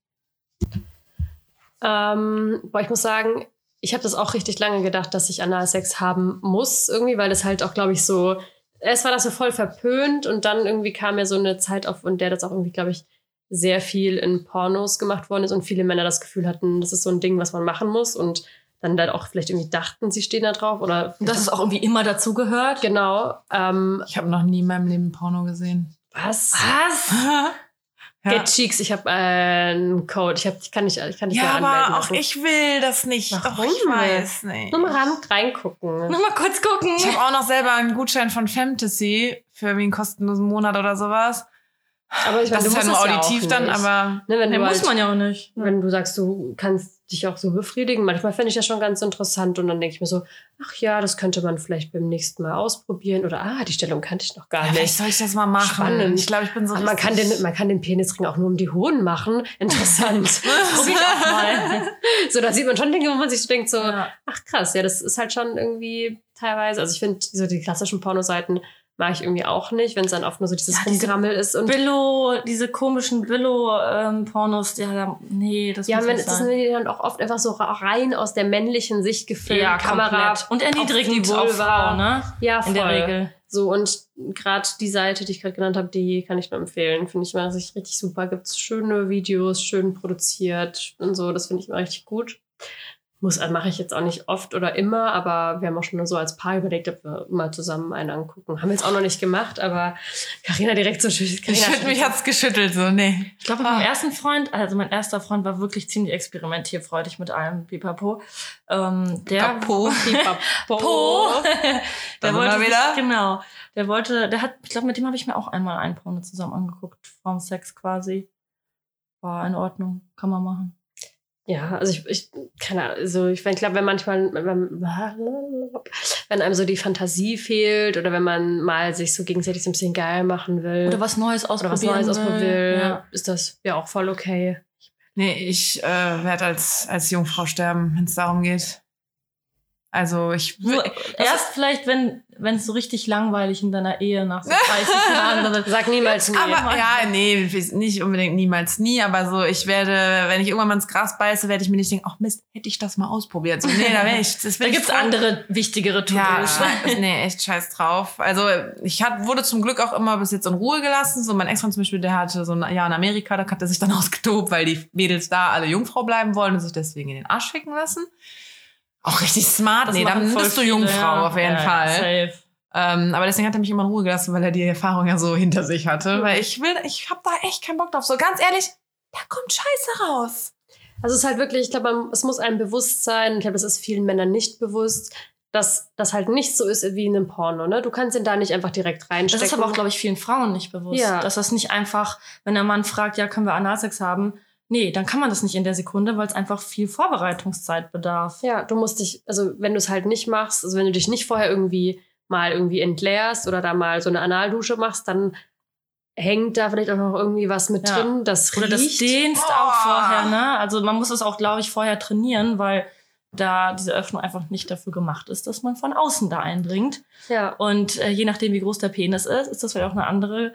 Ähm, boah, ich muss sagen, ich habe das auch richtig lange gedacht, dass ich Analsex haben muss, irgendwie, weil das halt auch, glaube ich, so. Erst war das so voll verpönt und dann irgendwie kam ja so eine Zeit auf, in der das auch irgendwie, glaube ich, sehr viel in Pornos gemacht worden ist und viele Männer das Gefühl hatten, das ist so ein Ding, was man machen muss und dann dann auch vielleicht irgendwie dachten, sie stehen da drauf oder.
Und dass es auch irgendwie immer dazugehört.
Genau. Ähm,
Ich habe noch nie in meinem Leben Porno gesehen.
Was?
Was? [laughs]
Ja.
Get Cheeks, ich habe äh, einen Code. Ich, hab, ich kann nicht, ich kann nicht
Ja,
mehr anmelden.
aber auch ich will das nicht.
Warum?
Ach, ich weiß nicht.
Nur mal ran, reingucken.
Nur mal kurz gucken.
Ich habe auch noch selber einen Gutschein von Fantasy für irgendwie einen kostenlosen Monat oder sowas.
Aber ich meine,
Das ist
musst
nur auditiv
ja auch
dann,
nicht.
aber
Ne, wenn
Nee,
du
muss
halt,
man ja auch nicht.
wenn du sagst, du kannst dich auch so befriedigen. Manchmal fände ich das schon ganz interessant und dann denke ich mir so, ach ja, das könnte man vielleicht beim nächsten Mal ausprobieren oder ah, die Stellung kannte ich noch gar
ja, vielleicht
nicht.
soll ich das mal machen.
Spannend.
Ich glaube, ich bin so
man kann, den, man kann den Penisring auch nur um die Hohen machen. Interessant. [laughs]
Probier ich auch mal. [laughs]
so, da sieht man schon Dinge, wo man sich so denkt, so,
Ja.
ach krass, ja, das ist halt schon irgendwie teilweise, also ich finde, so die klassischen Pornoseiten mag ich irgendwie auch nicht, wenn es dann oft nur so dieses
Ja, diese
Rumgrammel ist und
Billo, diese komischen Billo-Pornos, die haben, nee, das
ja,
muss
wenn,
nicht
das
sein.
sind die dann auch oft einfach so rein aus der männlichen Sicht gefilmt,
ja,
Kamera
komplett. Und
auf
erniedrigend
die
auf
Vulva.
Frau, ne?
Ja,
In der
voll.
Regel.
So, und gerade die Seite, die ich gerade genannt habe, die kann ich nur empfehlen. Finde ich immer richtig, richtig super. Gibt's schöne Videos, schön produziert und so. Das finde ich immer richtig gut. Muss, äh, mache ich jetzt auch nicht oft oder immer, aber wir haben auch schon so als Paar überlegt, ob wir mal zusammen einen angucken. Haben wir jetzt auch noch nicht gemacht, aber Karina direkt so.
Ich schütt, mich hat's geschüttelt, so, nee.
Ich glaube,
Ah.
mein ersten Freund, also mein erster Freund war wirklich ziemlich experimentierfreudig mit allem Pipapo. Ähm, der
Papo. [laughs]
Po. [laughs] der
Dann
wollte sich,
wieder?
genau. Der wollte, der hat, ich glaube, mit dem habe ich mir auch einmal ein Porno zusammen angeguckt, vorm Sex quasi. War in Ordnung, kann man machen.
Ja, also ich, ich keine Ahnung, also ich, ich glaube, wenn manchmal, wenn, wenn einem so die Fantasie fehlt oder wenn man mal sich so gegenseitig so ein bisschen geil machen will
Oder was Neues
oder
ausprobieren.
was Neues ausprobieren will,
Ja.
ist das ja auch voll okay.
Nee, ich äh, werde als, als Jungfrau sterben, wenn es darum geht. Also ich
So, erst vielleicht, wenn wenn es so richtig langweilig in deiner Ehe nach so [laughs] 30 Jahren
Sag niemals nie.
Aber ja, nee, nicht unbedingt niemals nie, aber so, ich werde, wenn ich irgendwann mal ins Gras beiße, werde ich mir nicht denken, ach Mist, hätte ich das mal ausprobiert. So, nee, da wäre ich, das
Da gibt's andere wichtigere
Ja,
To-Dos.
scheiß- nee, echt scheiß drauf. Also ich hat, wurde zum Glück auch immer bis jetzt in Ruhe gelassen. So mein Ex-Freund zum Beispiel, der hatte so ein Jahr in Amerika, da hat er sich dann [laughs] ausgetobt, weil die Mädels da alle Jungfrau bleiben wollen und sich deswegen in den Arsch ficken lassen. Auch richtig smart.
Das
nee, dann bist du Jungfrau
ja.
auf jeden
Ja,
Fall.
Safe.
Ähm, aber deswegen hat er mich immer in Ruhe gelassen, weil er die Erfahrung ja so hinter sich hatte. Weil ich will, ich habe da echt keinen Bock drauf. So ganz ehrlich, da kommt Scheiße raus.
Also es ist halt wirklich, ich glaube, es muss einem bewusst sein, ich glaube, das ist vielen Männern nicht bewusst, dass das halt nicht so ist wie in einem Porno. Ne? Du kannst ihn da nicht einfach direkt
Das
reinstecken.
ist aber auch, glaube ich, vielen Frauen nicht bewusst.
Ja.
Dass das nicht einfach, wenn der Mann fragt, ja, können wir Analsex haben? Nee, dann kann man das nicht in der Sekunde, weil es einfach viel Vorbereitungszeit bedarf.
Ja, du musst dich, also wenn du es halt nicht machst, also wenn du dich nicht vorher irgendwie mal irgendwie entleerst oder da mal so eine Analdusche machst, dann hängt da vielleicht auch noch irgendwie was mit
Ja.
drin, das
Oder das
riecht.
dehnst
Oh.
auch vorher, ne? Also man muss es auch, glaube ich, vorher trainieren, weil da diese Öffnung einfach nicht dafür gemacht ist, dass man von außen da eindringt.
ja.
Und äh, je nachdem, wie groß der Penis ist, ist das vielleicht auch eine andere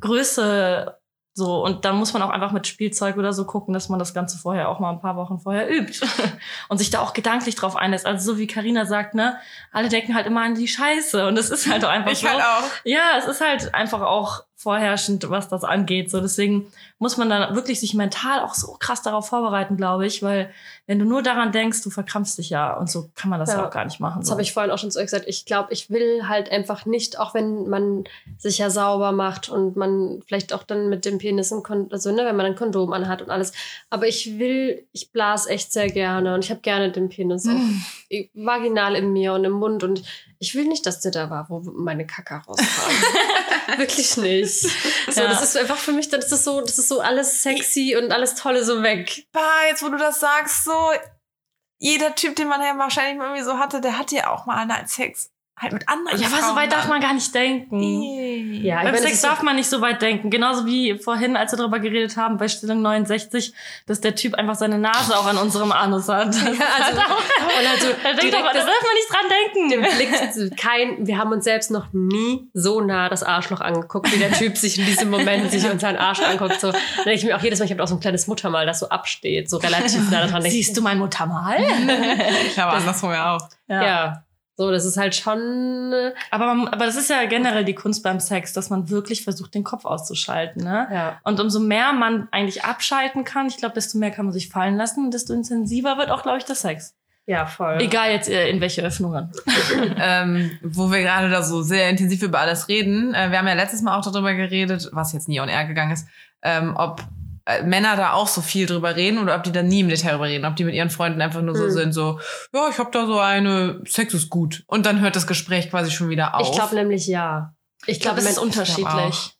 Größe. So, und dann muss man auch einfach mit Spielzeug oder so gucken, dass man das Ganze vorher auch mal ein paar Wochen vorher übt [laughs] und sich da auch gedanklich drauf einlässt. Also so wie Karina sagt, ne, alle denken halt immer an die Scheiße und es ist halt auch einfach
Ich
so.
halt auch.
Ja, es ist halt einfach auch vorherrschend, was das angeht. So, deswegen muss man dann wirklich sich mental auch so krass darauf vorbereiten, glaube ich, weil wenn du nur daran denkst, du verkrampfst dich ja und so kann man das ja,
Ja.
auch gar nicht machen.
Das
So.
habe ich vorhin auch schon zu euch gesagt. Ich glaube, ich will halt einfach nicht, auch wenn man sich ja sauber macht und man vielleicht auch dann mit dem Penis ein Kondom, also ne, wenn man ein Kondom anhat und alles. Aber ich will, ich blas echt sehr gerne und ich habe gerne den Penis
Mm.
vaginal in mir und im Mund und ich will nicht, dass der da war, wo meine Kacke rauskam. [laughs] Wirklich nicht. So,
Ja.
das ist einfach für mich, das ist so, das ist so alles sexy und alles Tolle so weg.
Bah, jetzt wo du das sagst, so jeder Typ, den man ja wahrscheinlich mal irgendwie so hatte, der hatte ja auch mal einen Sex. Halt mit anderen
ja, aber so weit darf man gar nicht denken.
Nee.
Ja,
Beim
meine,
Sex darf man nicht so weit denken. Genauso wie vorhin, als wir darüber geredet haben, bei Stellung 69, dass der Typ einfach seine Nase auch an unserem Anus hat.
Ja, [laughs] also, und also
da, denkt da
das-
darf man nicht dran denken.
dem Blick kein, wir haben uns selbst noch nie so nah das Arschloch angeguckt, wie der Typ sich in diesem Moment sich unseren Arsch anguckt. So, da denke ich mir auch jedes Mal, ich habe auch so ein kleines Muttermal, das so absteht, so relativ nah dran.
Siehst du mein Muttermal? [laughs]
Ich habe andersrum ja auch.
Ja. So, das ist halt schon. äh,
Aber, man, aber das ist ja generell die Kunst beim Sex, dass man wirklich versucht, den Kopf auszuschalten. Ne?
Ja.
Und umso mehr man eigentlich abschalten kann, ich glaube, desto mehr kann man sich fallen lassen und desto intensiver wird auch, glaube ich, der Sex.
Ja, voll.
Egal jetzt äh, in welche Öffnungen. [laughs]
ähm, wo wir gerade da so sehr intensiv über alles reden. Äh, wir haben ja letztes Mal auch darüber geredet, was jetzt nie on air gegangen ist, ähm, ob Männer da auch so viel drüber reden oder ob die da nie im Detail drüber reden, ob die mit ihren Freunden einfach nur so
Hm.
sind, so, ja, ich hab da so eine, Sex ist gut. Und dann hört das Gespräch quasi schon wieder auf.
Ich glaube nämlich ja.
Ich glaube, es ist unterschiedlich.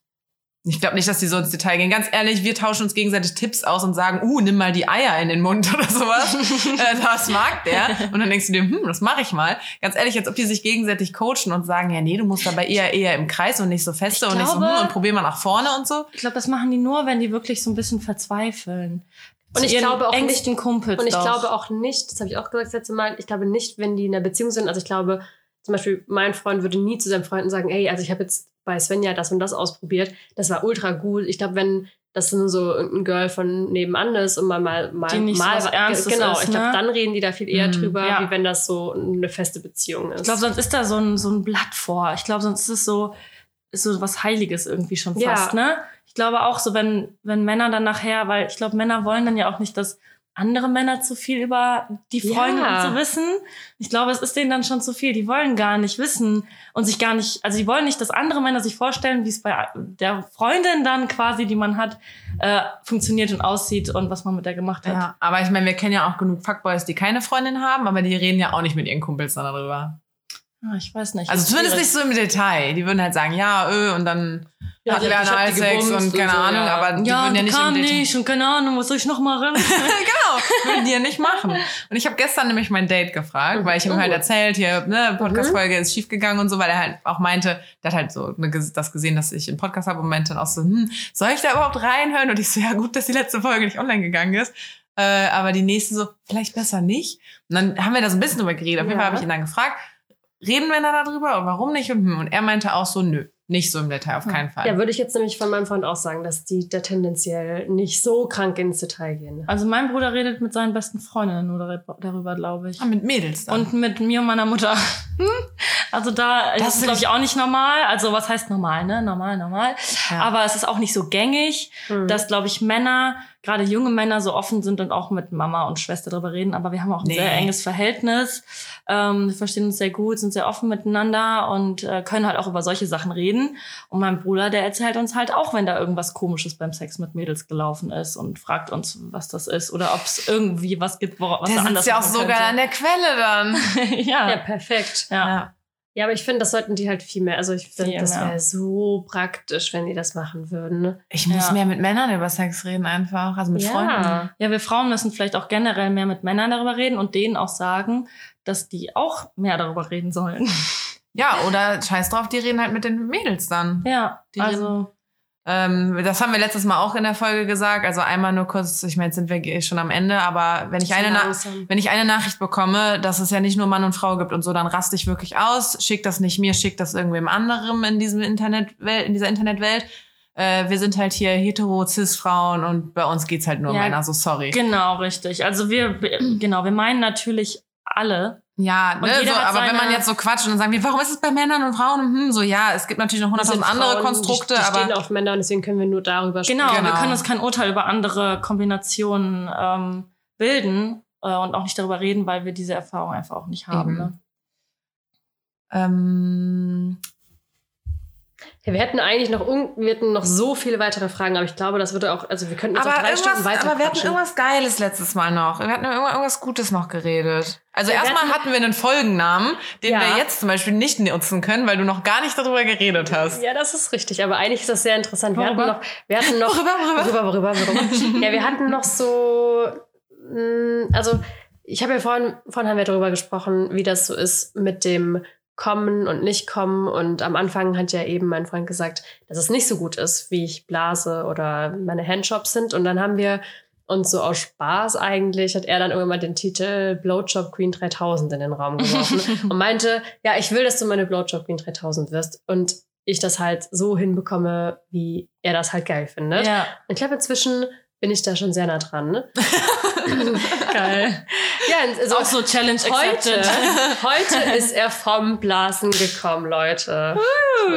Ich glaube nicht, dass die so ins Detail gehen. Ganz ehrlich, wir tauschen uns gegenseitig Tipps aus und sagen, uh, nimm mal die Eier in den Mund [laughs] oder sowas. [laughs] äh, das mag der. Und dann denkst du dir, hm, das mache ich mal. Ganz ehrlich, als ob die sich gegenseitig coachen und sagen, ja, nee, du musst dabei eher eher im Kreis und nicht so feste
Ich
und nicht so, hm, und probier mal nach vorne und so.
Ich glaube, das machen die nur, wenn die wirklich so ein bisschen verzweifeln.
Und ich glaube auch
engsten Kumpels.
Und ich
doch.
glaube auch nicht, das habe ich auch gesagt das letzte Mal, ich glaube nicht, wenn die in einer Beziehung sind, also ich glaube, zum Beispiel mein Freund würde nie zu seinen Freunden sagen, ey, also ich habe jetzt bei Svenja das und das ausprobiert, das war ultra gut. Ich glaube, wenn das nur so irgendein Girl von nebenan ist und man mal mal,
Die nicht so
mal
was Ernstes
genau,
ist,
ich glaube,
ne?
dann reden die da viel eher
Mhm.
drüber,
Ja.
wie wenn das so eine feste Beziehung ist.
Ich glaube, sonst ist da so ein, so ein Blatt vor. Ich glaube, sonst ist es so, ist so was Heiliges irgendwie schon
Ja.
fast, ne? Ich glaube auch so, wenn, wenn Männer dann nachher, weil ich glaube, Männer wollen dann ja auch nicht, dass andere Männer zu viel über die
Ja.
Freunde und so wissen. Ich glaube, es ist denen dann schon zu viel. Die wollen gar nicht wissen und sich gar nicht, also die wollen nicht, dass andere Männer sich vorstellen, wie es bei der Freundin dann quasi, die man hat, äh, funktioniert und aussieht und was man mit der gemacht hat.
Ja, aber ich meine, wir kennen ja auch genug Fuckboys, die keine Freundin haben, aber die reden ja auch nicht mit ihren Kumpels dann darüber.
Ah, ich weiß nicht.
Also zumindest
schwierig.
nicht so im Detail. Die würden halt sagen, ja, öh, und dann
Ja, hab die
Analsex
gebumst
und keine
so,
Ahnung,
ja.
aber die
ja,
würden ja nicht im
kam
Detail.
nicht und keine Ahnung, was soll ich noch machen? [laughs]
genau, würden die ja nicht machen. [laughs] Und ich habe gestern nämlich mein Date gefragt, weil ich ihm
Oh.
halt erzählt, hier, ne, Podcast-Folge ist schiefgegangen und so, weil er halt auch meinte, der hat halt so ne, das gesehen, dass ich einen Podcast habe und meinte dann auch so, hm, soll ich da überhaupt reinhören? Und ich so, ja gut, dass die letzte Folge nicht online gegangen ist. Äh, aber die nächste so, vielleicht besser nicht. Und dann haben wir da so ein bisschen drüber geredet. Auf jeden. Fall habe ich ihn dann gefragt, reden wir da darüber und warum nicht? Und, hm. und er meinte auch so, nö, nicht so im Detail, auf keinen Fall.
ja, würde ich jetzt nämlich von meinem Freund auch sagen, dass die da tendenziell nicht so krank ins Detail gehen.
Also mein Bruder redet mit seinen besten Freundinnen nur darüber, glaube ich.
Ah, mit Mädels dann.
Und mit mir und meiner Mutter. Hm? Also da
Das
das ist
find
glaube ich auch nicht normal. Also was heißt normal, ne? Normal, normal.
Ja.
Aber es ist auch nicht so gängig,
Mhm.
dass glaube ich Männer, gerade junge Männer so offen sind und auch mit Mama und Schwester darüber reden. Aber wir haben auch ein
Nee.
sehr enges Verhältnis. Ähm, wir verstehen uns sehr gut, sind sehr offen miteinander und äh, können halt auch über solche Sachen reden. Und mein Bruder, der erzählt uns halt auch, wenn da irgendwas Komisches beim Sex mit Mädels gelaufen ist und fragt uns, was das ist oder ob es irgendwie was gibt, was
der
da anders
sitzt ja auch sogar an der Quelle dann. [laughs]
ja.
ja, perfekt.
ja.
Ja, aber ich finde, das sollten die halt viel mehr. Also ich finde, das wäre so praktisch, wenn die das machen würden. ne?
Ich muss
Ja.
mehr mit Männern über Sex reden einfach, also mit
Ja.
Freunden.
Ja, wir Frauen müssen vielleicht auch generell mehr mit Männern darüber reden und denen auch sagen, dass die auch mehr darüber reden sollen.
Ja, oder scheiß drauf, die reden halt mit den Mädels dann.
Ja,
Die
also
Ähm, das haben wir letztes Mal auch in der Folge gesagt. Also einmal nur kurz, ich meine, jetzt sind wir eh schon am Ende, aber wenn ich eine, Na wenn ich eine Nachricht bekomme, dass es ja nicht nur Mann und Frau gibt und so, dann raste ich wirklich aus, schick das nicht mir, schick das irgendwem anderem in diesem Internetwelt, in dieser Internetwelt. Äh, wir sind halt hier hetero, cis Frauen und bei uns geht's halt nur um
Ja,
Männer, so sorry.
genau richtig. Also wir genau, wir meinen natürlich alle.
Ja, ne, so, aber wenn man jetzt so quatscht und dann sagen wir, warum ist es bei Männern und Frauen? Hm, so ja, es gibt natürlich noch hunderttausend andere Konstrukte,
die, die stehen
aber
auf Männer und deswegen können wir nur darüber sprechen.
Genau, wir können uns kein Urteil über andere Kombinationen ähm, bilden äh, und auch nicht darüber reden, weil wir diese Erfahrung einfach auch nicht haben. Ne?
ähm,
wir hätten eigentlich noch, un- wir hätten noch so viele weitere Fragen, aber ich glaube, das würde auch, also wir könnten jetzt
aber,
drei Stunden weiter
aber wir hatten irgendwas Geiles letztes Mal noch. Wir hatten irgendwas, irgendwas Gutes noch geredet. Also
wir
erstmal
hatten-
wir einen Folgennamen, den
Ja.
wir jetzt zum Beispiel nicht nutzen können, weil du noch gar nicht darüber geredet hast.
Ja, das ist richtig, aber eigentlich ist das sehr interessant. Wir hatten noch, wir hatten noch,
Worüber, worüber?
worüber, worüber, [laughs] ja, wir hatten noch so, mh, also ich habe ja vorhin, vorhin haben wir darüber gesprochen, wie das so ist mit dem kommen und nicht kommen. Und am Anfang hat ja eben mein Freund gesagt, dass es nicht so gut ist, wie ich blase oder meine Handjobs sind. Und dann haben wir uns so aus Spaß eigentlich, hat er dann irgendwann mal den Titel Blowjob Queen 3000 in den Raum geworfen [laughs] und meinte, ja, ich will, dass du meine Blowjob Queen 3000 wirst. Und ich das halt so hinbekomme, wie er das halt geil findet.
Ja.
Und ich glaube, inzwischen bin ich da schon sehr nah dran. Ne? [laughs] [laughs]
Geil.
Ja, also
Auch so Challenge
heute,
accepted. [laughs]
heute ist er vom Blasen gekommen, Leute.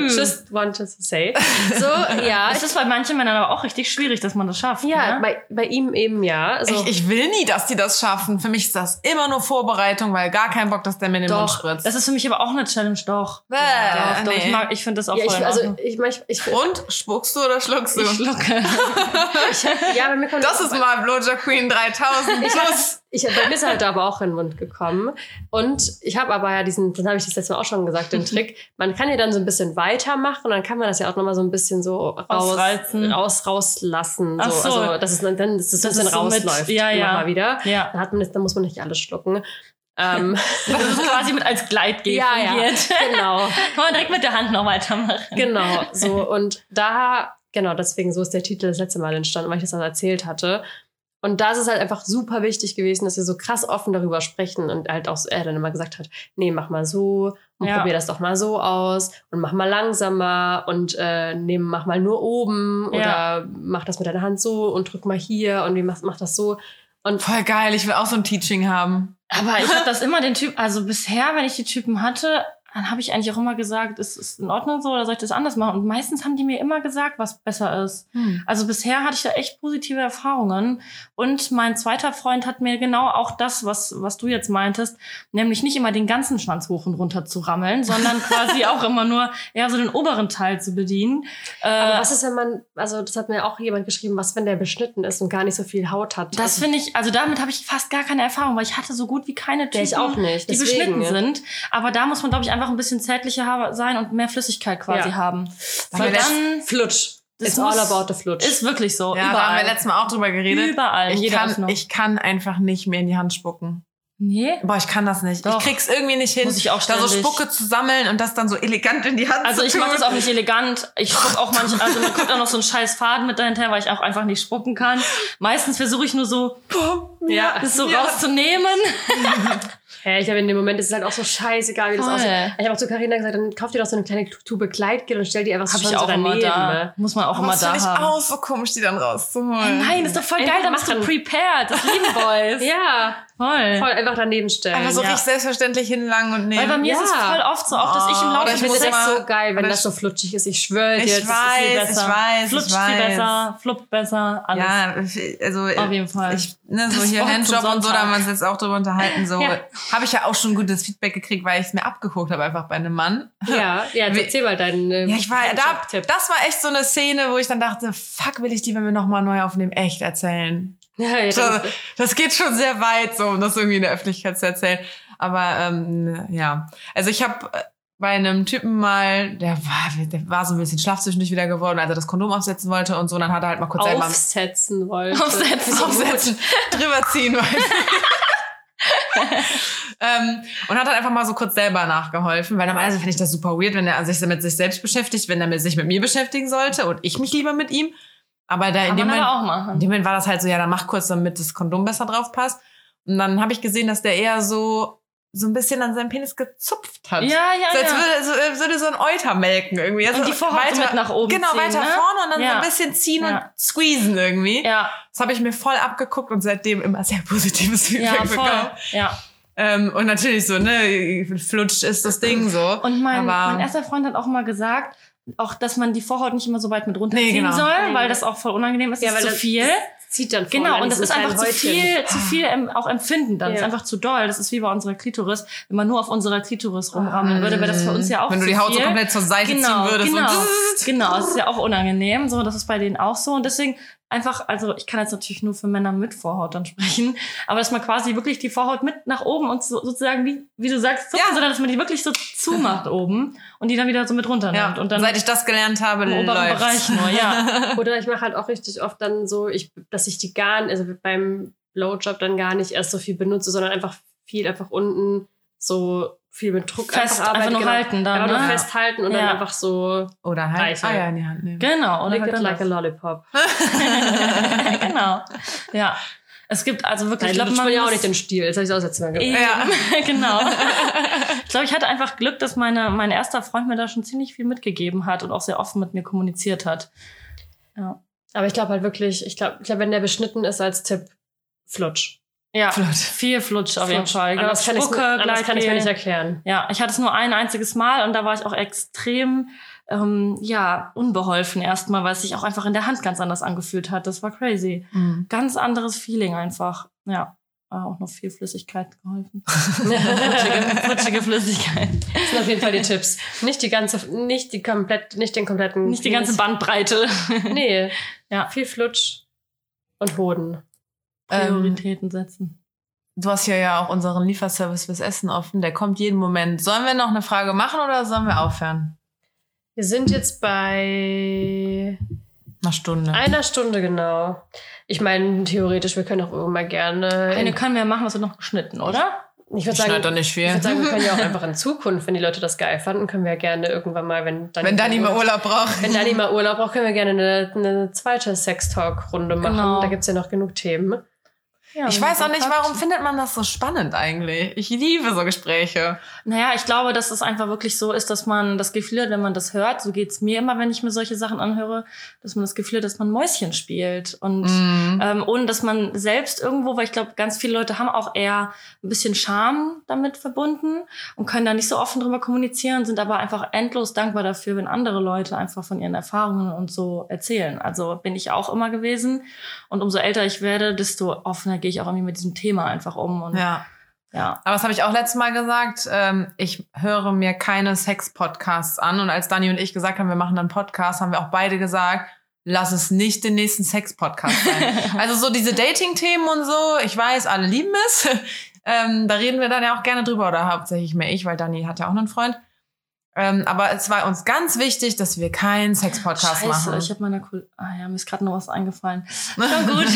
Just wanted to say. So, [laughs] ja.
Es ist bei manchen Männern aber auch richtig schwierig, dass man das schafft.
ja,
ne?
bei, bei ihm eben ja. Also,
Ich, ich will nie, dass die das schaffen. Für mich ist das immer nur Vorbereitung, weil gar kein Bock, dass der mir in den Mund
Doch,
spritzt.
das ist für mich aber auch eine Challenge, doch.
Bäh,
doch, doch,
nee.
ich, mag- ich finde das auch
ja,
voll
ich,
in
also ich, ich, ich,
Und? Spuckst du oder schluckst du?
Ich schlucke. [laughs]
ja, bei mir kommt
Das ist mal Blowjob Queen 3000 plus.
Ich, bei mir ist halt aber auch in den Mund gekommen. Und ich habe aber ja diesen, dann habe ich das letzte Mal auch schon gesagt, den Trick. Man kann ja dann so ein bisschen weitermachen und dann kann man das ja auch nochmal so ein bisschen so raus,
Ausreizen.
raus rauslassen.
Ach
So.
so.
Also, dass es dann, dann dass es
Das
ein bisschen
ist so mit-
rausläuft.
ja, ja.
Immer mal wieder.
Ja.
Dann, hat man das, dann muss man nicht alles schlucken. Ähm, [laughs]
Das ist quasi mit als Gleitgel
ja, ja,
fungiert. [laughs]
genau.
Kann man direkt mit der Hand noch weitermachen.
Genau, so und da, genau, deswegen so ist der Titel das letzte Mal entstanden, weil ich das dann erzählt hatte. Und da ist es halt einfach super wichtig gewesen, dass wir so krass offen darüber sprechen und halt auch er dann immer gesagt hat, nee, mach mal so und
Ja.
probier das doch mal so aus und mach mal langsamer und äh, nehm, mach mal nur oben
Ja.
oder mach das mit deiner Hand so und drück mal hier und wie mach, mach das so. Und
Voll geil, ich will auch so ein Teaching haben.
Aber ich habe das immer den Typ, also bisher, wenn ich die Typen hatte, dann habe ich eigentlich auch immer gesagt, ist es in Ordnung so oder soll ich das anders machen? Und meistens haben die mir immer gesagt, was besser ist. Also bisher hatte ich da echt positive Erfahrungen. Und mein zweiter Freund hat mir genau auch das, was, was du jetzt meintest, nämlich nicht immer den ganzen Schwanz hoch und runter zu rammeln, sondern [laughs] quasi auch immer nur eher so den oberen Teil zu bedienen.
aber
Äh,
was ist, wenn man, also das hat mir auch jemand geschrieben, was, wenn der beschnitten ist und gar nicht so viel Haut hat?
das
also,
finde ich, also damit habe ich fast gar keine Erfahrung, weil ich hatte so gut wie keine
der ich
Typen,
auch nicht.
die
deswegen,
beschnitten
ja.
sind. Aber da muss man, glaube ich, einfach ein bisschen zärtlicher sein und mehr Flüssigkeit quasi
Ja.
haben. Weil dann
Flutsch.
Das
It's all about the Flutsch.
ist wirklich so.
Ja, da haben wir
überall.
letztes Mal auch drüber geredet.
Überall.
Ich
jeder
kann,
Öffnung.
ich kann einfach nicht mehr in die Hand spucken.
nee.
Boah, ich kann das nicht.
Doch.
Ich krieg's irgendwie nicht hin,
Muss ich auch
da so. Spucke zu sammeln und das dann so elegant in die Hand
Also
zu
ich
tun.
mache das auch nicht elegant. Ich spuck auch manchmal, also mir kommt auch noch so ein scheiß Faden mit dahinter, weil ich auch einfach nicht spucken kann. Meistens versuche ich nur so,
ja.
das so
Ja.
rauszunehmen. [laughs]
Hä, ich habe in dem Moment ist es halt auch so scheißegal, wie das
Voll.
aussieht. Ich habe auch zu Carina gesagt, dann kauf dir doch so eine kleine Tube Kleidgel und stell die einfach so
Habe
schon
ich auch
so
immer
daneben.
da.
ne?
Muss man auch
Aber
immer
das
da
ich
haben.
auch so komisch, die dann rauszuholen.
Nein, das ist doch voll
Einfach
geil, da bist du prepared. Das lieben [laughs] Boys.
Ja,
voll.
voll einfach daneben stellen.
Einfach so
Ja.
richtig selbstverständlich hinlangen und nehmen.
Weil bei mir ist es
Ja.
voll oft so, auch dass ich im
Oh,
Laufe
oder
ich
ich
des
finde das so geil, wenn das so flutschig ist. Ich schwöre dir.
Ich
das ist-
weiß,
viel
ich
besser.
weiß, ich
Flutscht viel
weiß.
besser, fluppt besser, alles.
Ja, also
Auf jeden Fall.
Ich, ne, so
Das
hier Handjob und so, da haben wir uns jetzt auch drüber unterhalten. So
Ja.
habe ich ja auch schon gutes Feedback gekriegt, weil ich es mir abgeguckt habe, einfach bei einem Mann.
Ja, ja, erzähl mal deinen äh,
Ja, ich war da, das war echt so eine Szene, wo ich dann dachte, fuck, will ich die, wenn wir nochmal neu aufnehmen, echt erzählen.
Ja, ja, das,
das geht schon sehr weit, so, um das irgendwie in der Öffentlichkeit zu erzählen. Aber ähm, ja, also ich habe bei einem Typen mal, der war, der war so ein bisschen schlaff zwischendurch wieder geworden, als er das Kondom aufsetzen wollte und so, dann hat er halt mal kurz selber
aufsetzen wollte.
Aufsetzen.
aufsetzen, drüber ziehen wollte. [laughs] ähm, und hat dann einfach mal so kurz selber nachgeholfen, weil normalerweise finde ich das super weird, wenn er sich mit sich selbst beschäftigt, wenn er sich mit mir beschäftigen sollte und ich mich lieber mit ihm. Aber da in dem
man
Moment,
auch
in
machen.
dem Moment war das halt so, ja, dann mach kurz, damit das Kondom besser drauf passt. Und dann habe ich gesehen, dass der eher so so ein bisschen an seinem Penis gezupft hat.
Ja, ja,
so, als
ja.
würde, so, als würde so ein Euter melken irgendwie. Also
Und die Vorhaut so mit nach oben
Genau,
ziehen,
weiter
ne?
vorne und dann so
Ja.
ein bisschen ziehen
Ja.
und squeezen irgendwie.
Ja,
Das habe ich mir voll abgeguckt und seitdem immer sehr [laughs] positives Feedback
ja, voll.
bekommen.
Ja.
Ähm, und natürlich so, ne, flutscht ist das Ding so.
Und mein,
Aber-
mein erster Freund hat auch mal gesagt, auch, dass man die Vorhaut nicht immer so weit mit runterziehen
Nee, genau.
soll,
Nee.
weil das auch voll unangenehm ist.
Ja, weil
ist zu
das-
viel.
Zieht dann vorne
Genau, und das ist einfach zu viel, zu viel auch empfinden dann. Das ist
Ja.
einfach zu doll. Das ist wie bei unserer Klitoris. Wenn man nur auf unserer Klitoris rumrammeln würde, wäre das für uns ja auch
Wenn du die Haut
viel.
so komplett zur Seite
genau,
ziehen würdest.
Genau,
Und
genau, das ist ja auch unangenehm. So, das ist bei denen auch so. Und deswegen einfach, also ich kann jetzt natürlich nur für Männer mit Vorhaut dann sprechen, aber dass man quasi wirklich die Vorhaut mit nach oben und so, sozusagen, wie, wie du sagst, zupfen,
Ja.
sondern dass man die wirklich so zumacht oben und die dann wieder so mit runternimmt.
ja,
und dann
seit ich das gelernt habe,
im oberen
läuft's.
Bereich nur, ja. [laughs]
Oder ich mache halt auch richtig oft dann so, ich, dass ich die gar also beim Blowjob dann gar nicht erst so viel benutze, sondern einfach viel einfach unten so viel mit Druck
Fest,
einfach
einfach nur halten dann,
Einfach nur
ne?
festhalten und
Ja.
dann einfach so
Oder halt
Eichel.
Eier in die Hand nehmen.
Genau, oder
lick
halt
it like a
das.
lollipop. [laughs]
genau. Ja. Es gibt also wirklich,
Ich
ich
glaube, man ja auch nicht den Stil. Jetzt habe ich es aussetzen mal gemacht.
Ja, [laughs] genau. [laughs] ich glaube, ich hatte einfach Glück, dass meine, mein erster Freund mir da schon ziemlich viel mitgegeben hat und auch sehr offen mit mir kommuniziert hat. Ja.
Aber ich glaube halt wirklich, ich glaube, ich glaub, wenn der beschnitten ist als Tipp, flutsch.
Ja,
Flutsch.
viel Flutsch auf jeden
Flutsch.
Fall.
Anders kann, anders kann ich mir nicht erklären.
Ja, ich hatte es nur ein einziges Mal und da war ich auch extrem ähm, ja, unbeholfen erstmal, weil es sich auch einfach in der Hand ganz anders angefühlt hat. Das war crazy.
Mhm.
Ganz anderes Feeling einfach. Ja. War auch noch viel Flüssigkeit geholfen. [laughs] flutschige, flutschige Flüssigkeit.
Das sind auf jeden Fall die Tipps. Nicht die ganze, nicht die komplett, nicht den kompletten.
Nicht die ganze Bandbreite.
Nee.
Ja.
Viel Flutsch und Hoden.
Prioritäten setzen.
Du hast hier ja auch unseren Lieferservice fürs Essen offen. Der kommt jeden Moment. Sollen wir noch eine Frage machen oder sollen wir aufhören?
Wir sind jetzt bei
Eine Stunde.
einer Stunde genau. Ich meine, theoretisch, wir können auch immer gerne.
Eine können wir machen, was wird noch geschnitten, oder?
ich würde
Ich
sagen,
doch nicht
ich
viel.
würde sagen, wir können ja auch [laughs] einfach in Zukunft, wenn die Leute das geil fanden, können wir ja gerne irgendwann mal, wenn Dani,
Wenn Dani mal Urlaub braucht.
wenn Dani mal Urlaub braucht, können wir gerne eine, eine zweite Sex-Talk-Runde machen.
Genau.
Da gibt's ja noch genug Themen.
Ja,
Ich weiß auch nicht, warum findet man das so spannend eigentlich? Ich liebe so Gespräche.
Naja, ich glaube, dass es einfach wirklich so ist, dass man das Gefühl hat, wenn man das hört, so geht's mir immer, wenn ich mir solche Sachen anhöre, dass man das Gefühl hat, dass man Mäuschen spielt. Und
Mhm.
ähm, ohne dass man selbst irgendwo, weil ich glaube, ganz viele Leute haben auch eher ein bisschen Scham damit verbunden und können da nicht so offen drüber kommunizieren, sind aber einfach endlos dankbar dafür, wenn andere Leute einfach von ihren Erfahrungen und so erzählen. Also bin ich auch immer gewesen. Und umso älter ich werde, desto offener gehe ich auch irgendwie mit diesem Thema einfach um. Und ja.
Ja. Aber das habe ich auch letztes Mal gesagt. Ähm, ich höre mir keine Sex-Podcasts an. Und als Dani und ich gesagt haben, wir machen dann Podcast, haben wir auch beide gesagt, lass es nicht den nächsten Sex-Podcast sein. [laughs] also so diese Dating-Themen und so, ich weiß, alle lieben es. [laughs] ähm, da reden wir dann ja auch gerne drüber. Oder hauptsächlich mehr ich, weil Dani hat ja auch einen Freund. Ähm, aber es war uns ganz wichtig, dass wir keinen Sex-Podcast machen.
ich habe meiner Kul Ah ja, mir ist gerade noch was eingefallen. [laughs] Schon gut.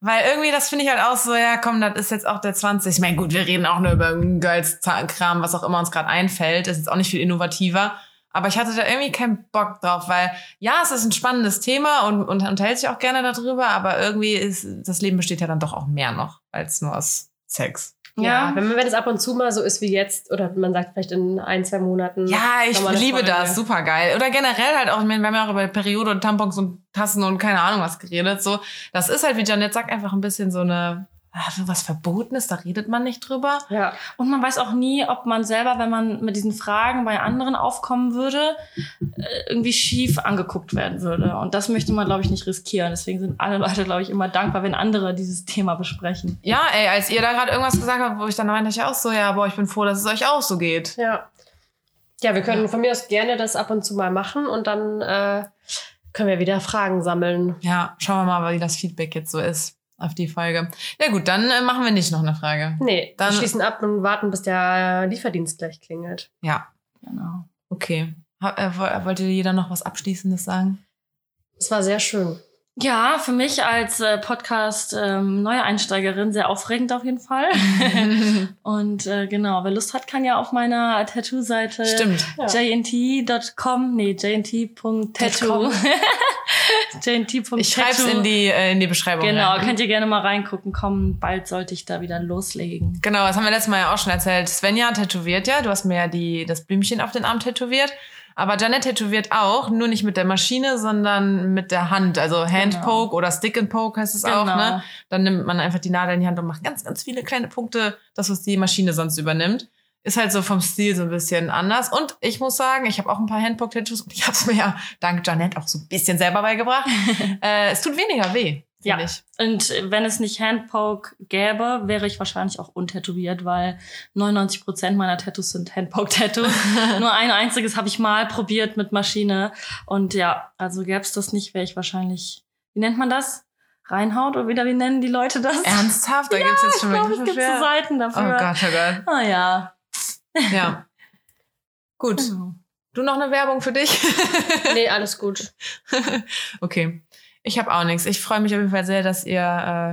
Weil irgendwie, das finde ich halt auch so, ja, komm, das ist jetzt auch der 20. Ich meine, gut, wir reden auch nur über Girls-Kram, was auch immer uns gerade einfällt. Ist jetzt auch nicht viel innovativer. Aber ich hatte da irgendwie keinen Bock drauf, weil ja, es ist ein spannendes Thema und, und unterhält sich auch gerne darüber, aber irgendwie ist das Leben besteht ja dann doch auch mehr noch als nur aus Sex.
Ja, wenn, wenn es ab und zu mal so ist wie jetzt, oder man sagt vielleicht in ein, zwei Monaten.
Ja, ich liebe
Folge.
das, super geil. Oder generell halt auch, wir haben ja auch über Periode und Tampons und Tassen und keine Ahnung was geredet. So, das ist halt, wie Janet sagt, einfach ein bisschen so eine, ah, so was Verbotenes, da redet man nicht drüber.
Ja,
Und man weiß auch nie, ob man selber, wenn man mit diesen Fragen bei anderen aufkommen würde, äh, irgendwie schief angeguckt werden würde. Und das möchte man, glaube ich, nicht riskieren. Deswegen sind alle Leute, glaube ich, immer dankbar, wenn andere dieses Thema besprechen.
Ja, ey, als ihr da gerade irgendwas gesagt habt, wo ich dann meinte ich auch so, ja, boah, ich bin froh, dass es euch auch so geht.
ja. Ja, wir können von mir aus gerne das ab und zu mal machen und dann äh, können wir wieder Fragen sammeln.
Ja, schauen wir mal, wie das Feedback jetzt so ist auf die Folge. Ja gut, dann äh, machen wir nicht noch eine Frage.
Nee,
Dann-
wir schließen ab und warten, bis der Lieferdienst gleich klingelt.
Ja,
Genau.
okay. Ha- äh, wo- wollte jeder noch was Abschließendes sagen?
Es war sehr schön.
Ja, für mich als äh, Podcast ähm, sehr aufregend auf jeden Fall. [laughs] Und äh, genau, wer Lust hat, kann ja auf meiner Tattoo-Seite jnt.com, nee, jnt.tattoo. [laughs] [laughs] jnt.tattoo.
Ich schreib's in die, äh, in die Beschreibung.
Genau,
rein.
könnt ihr gerne mal reingucken. Kommen, bald sollte ich da wieder loslegen.
Genau, das haben wir letztes Mal ja auch schon erzählt. Svenja tätowiert ja. Du hast mir ja die, das Blümchen auf den Arm tätowiert. Aber Janet tätowiert auch, nur nicht mit der Maschine, sondern mit der Hand. Also Handpoke oder Stick and Poke heißt es auch.
Genau.
Ne? Dann nimmt man einfach die Nadel in die Hand und macht ganz, ganz viele kleine Punkte, das, was die Maschine sonst übernimmt. Ist halt so vom Stil so ein bisschen anders. Und ich muss sagen, ich habe auch ein paar Handpoke-Tattoos und ich habe es mir ja dank Janet auch so ein bisschen selber beigebracht. [laughs] äh, es tut weniger weh,
Ja.
ich.
Und wenn es nicht Handpoke gäbe, wäre ich wahrscheinlich auch untätowiert, weil 99 Prozent meiner Tattoos sind Handpoke-Tattoos. [laughs] Nur ein einziges habe ich mal probiert mit Maschine. Und ja, also gäbe es das nicht, wäre ich wahrscheinlich, wie nennt man das? Reinhaut oder wieder, wie nennen die Leute das?
Ernsthaft? Da gibt's jetzt schon
Ich
Begriffe
es gibt so? Seiten
Oh
dafür.
Gott, oh Gott.
Ah ja.
Ja. [laughs] Gut.
Genau.
Du noch eine Werbung für dich? [laughs]
Nee, alles gut. [laughs]
okay. Ich habe auch nichts. Ich freue mich auf jeden Fall sehr, dass ihr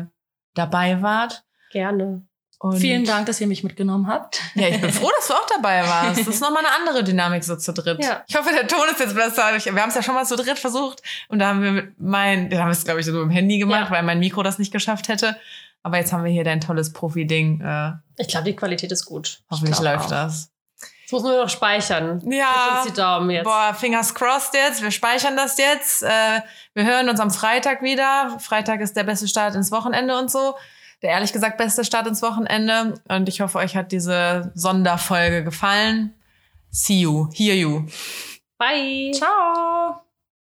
äh, dabei wart.
Gerne.
Und
Vielen Dank, dass ihr mich mitgenommen habt.
Ja, ich bin froh, dass du auch dabei warst. Das ist nochmal eine andere Dynamik so zu dritt.
Ja.
Ich hoffe, der Ton ist jetzt besser. Wir haben es ja schon mal zu dritt versucht und da haben wir mit mein, da haben wir es glaube ich so mit dem Handy gemacht,
Ja.
weil mein Mikro das nicht geschafft hätte. Aber jetzt haben wir hier dein tolles Profi-Ding. Äh,
Ich glaube, die Qualität ist gut.
hoffentlich läuft
auch.
das.
Das muss nur noch speichern.
Ja.
Uns die Daumen jetzt.
Boah, fingers crossed jetzt. Wir speichern das jetzt. Äh, wir hören uns am Freitag wieder. Freitag ist der beste Start ins Wochenende und so. Der ehrlich gesagt beste Start ins Wochenende. Und ich hoffe, euch hat diese Sonderfolge gefallen. See you. Hear you.
Bye.
Ciao.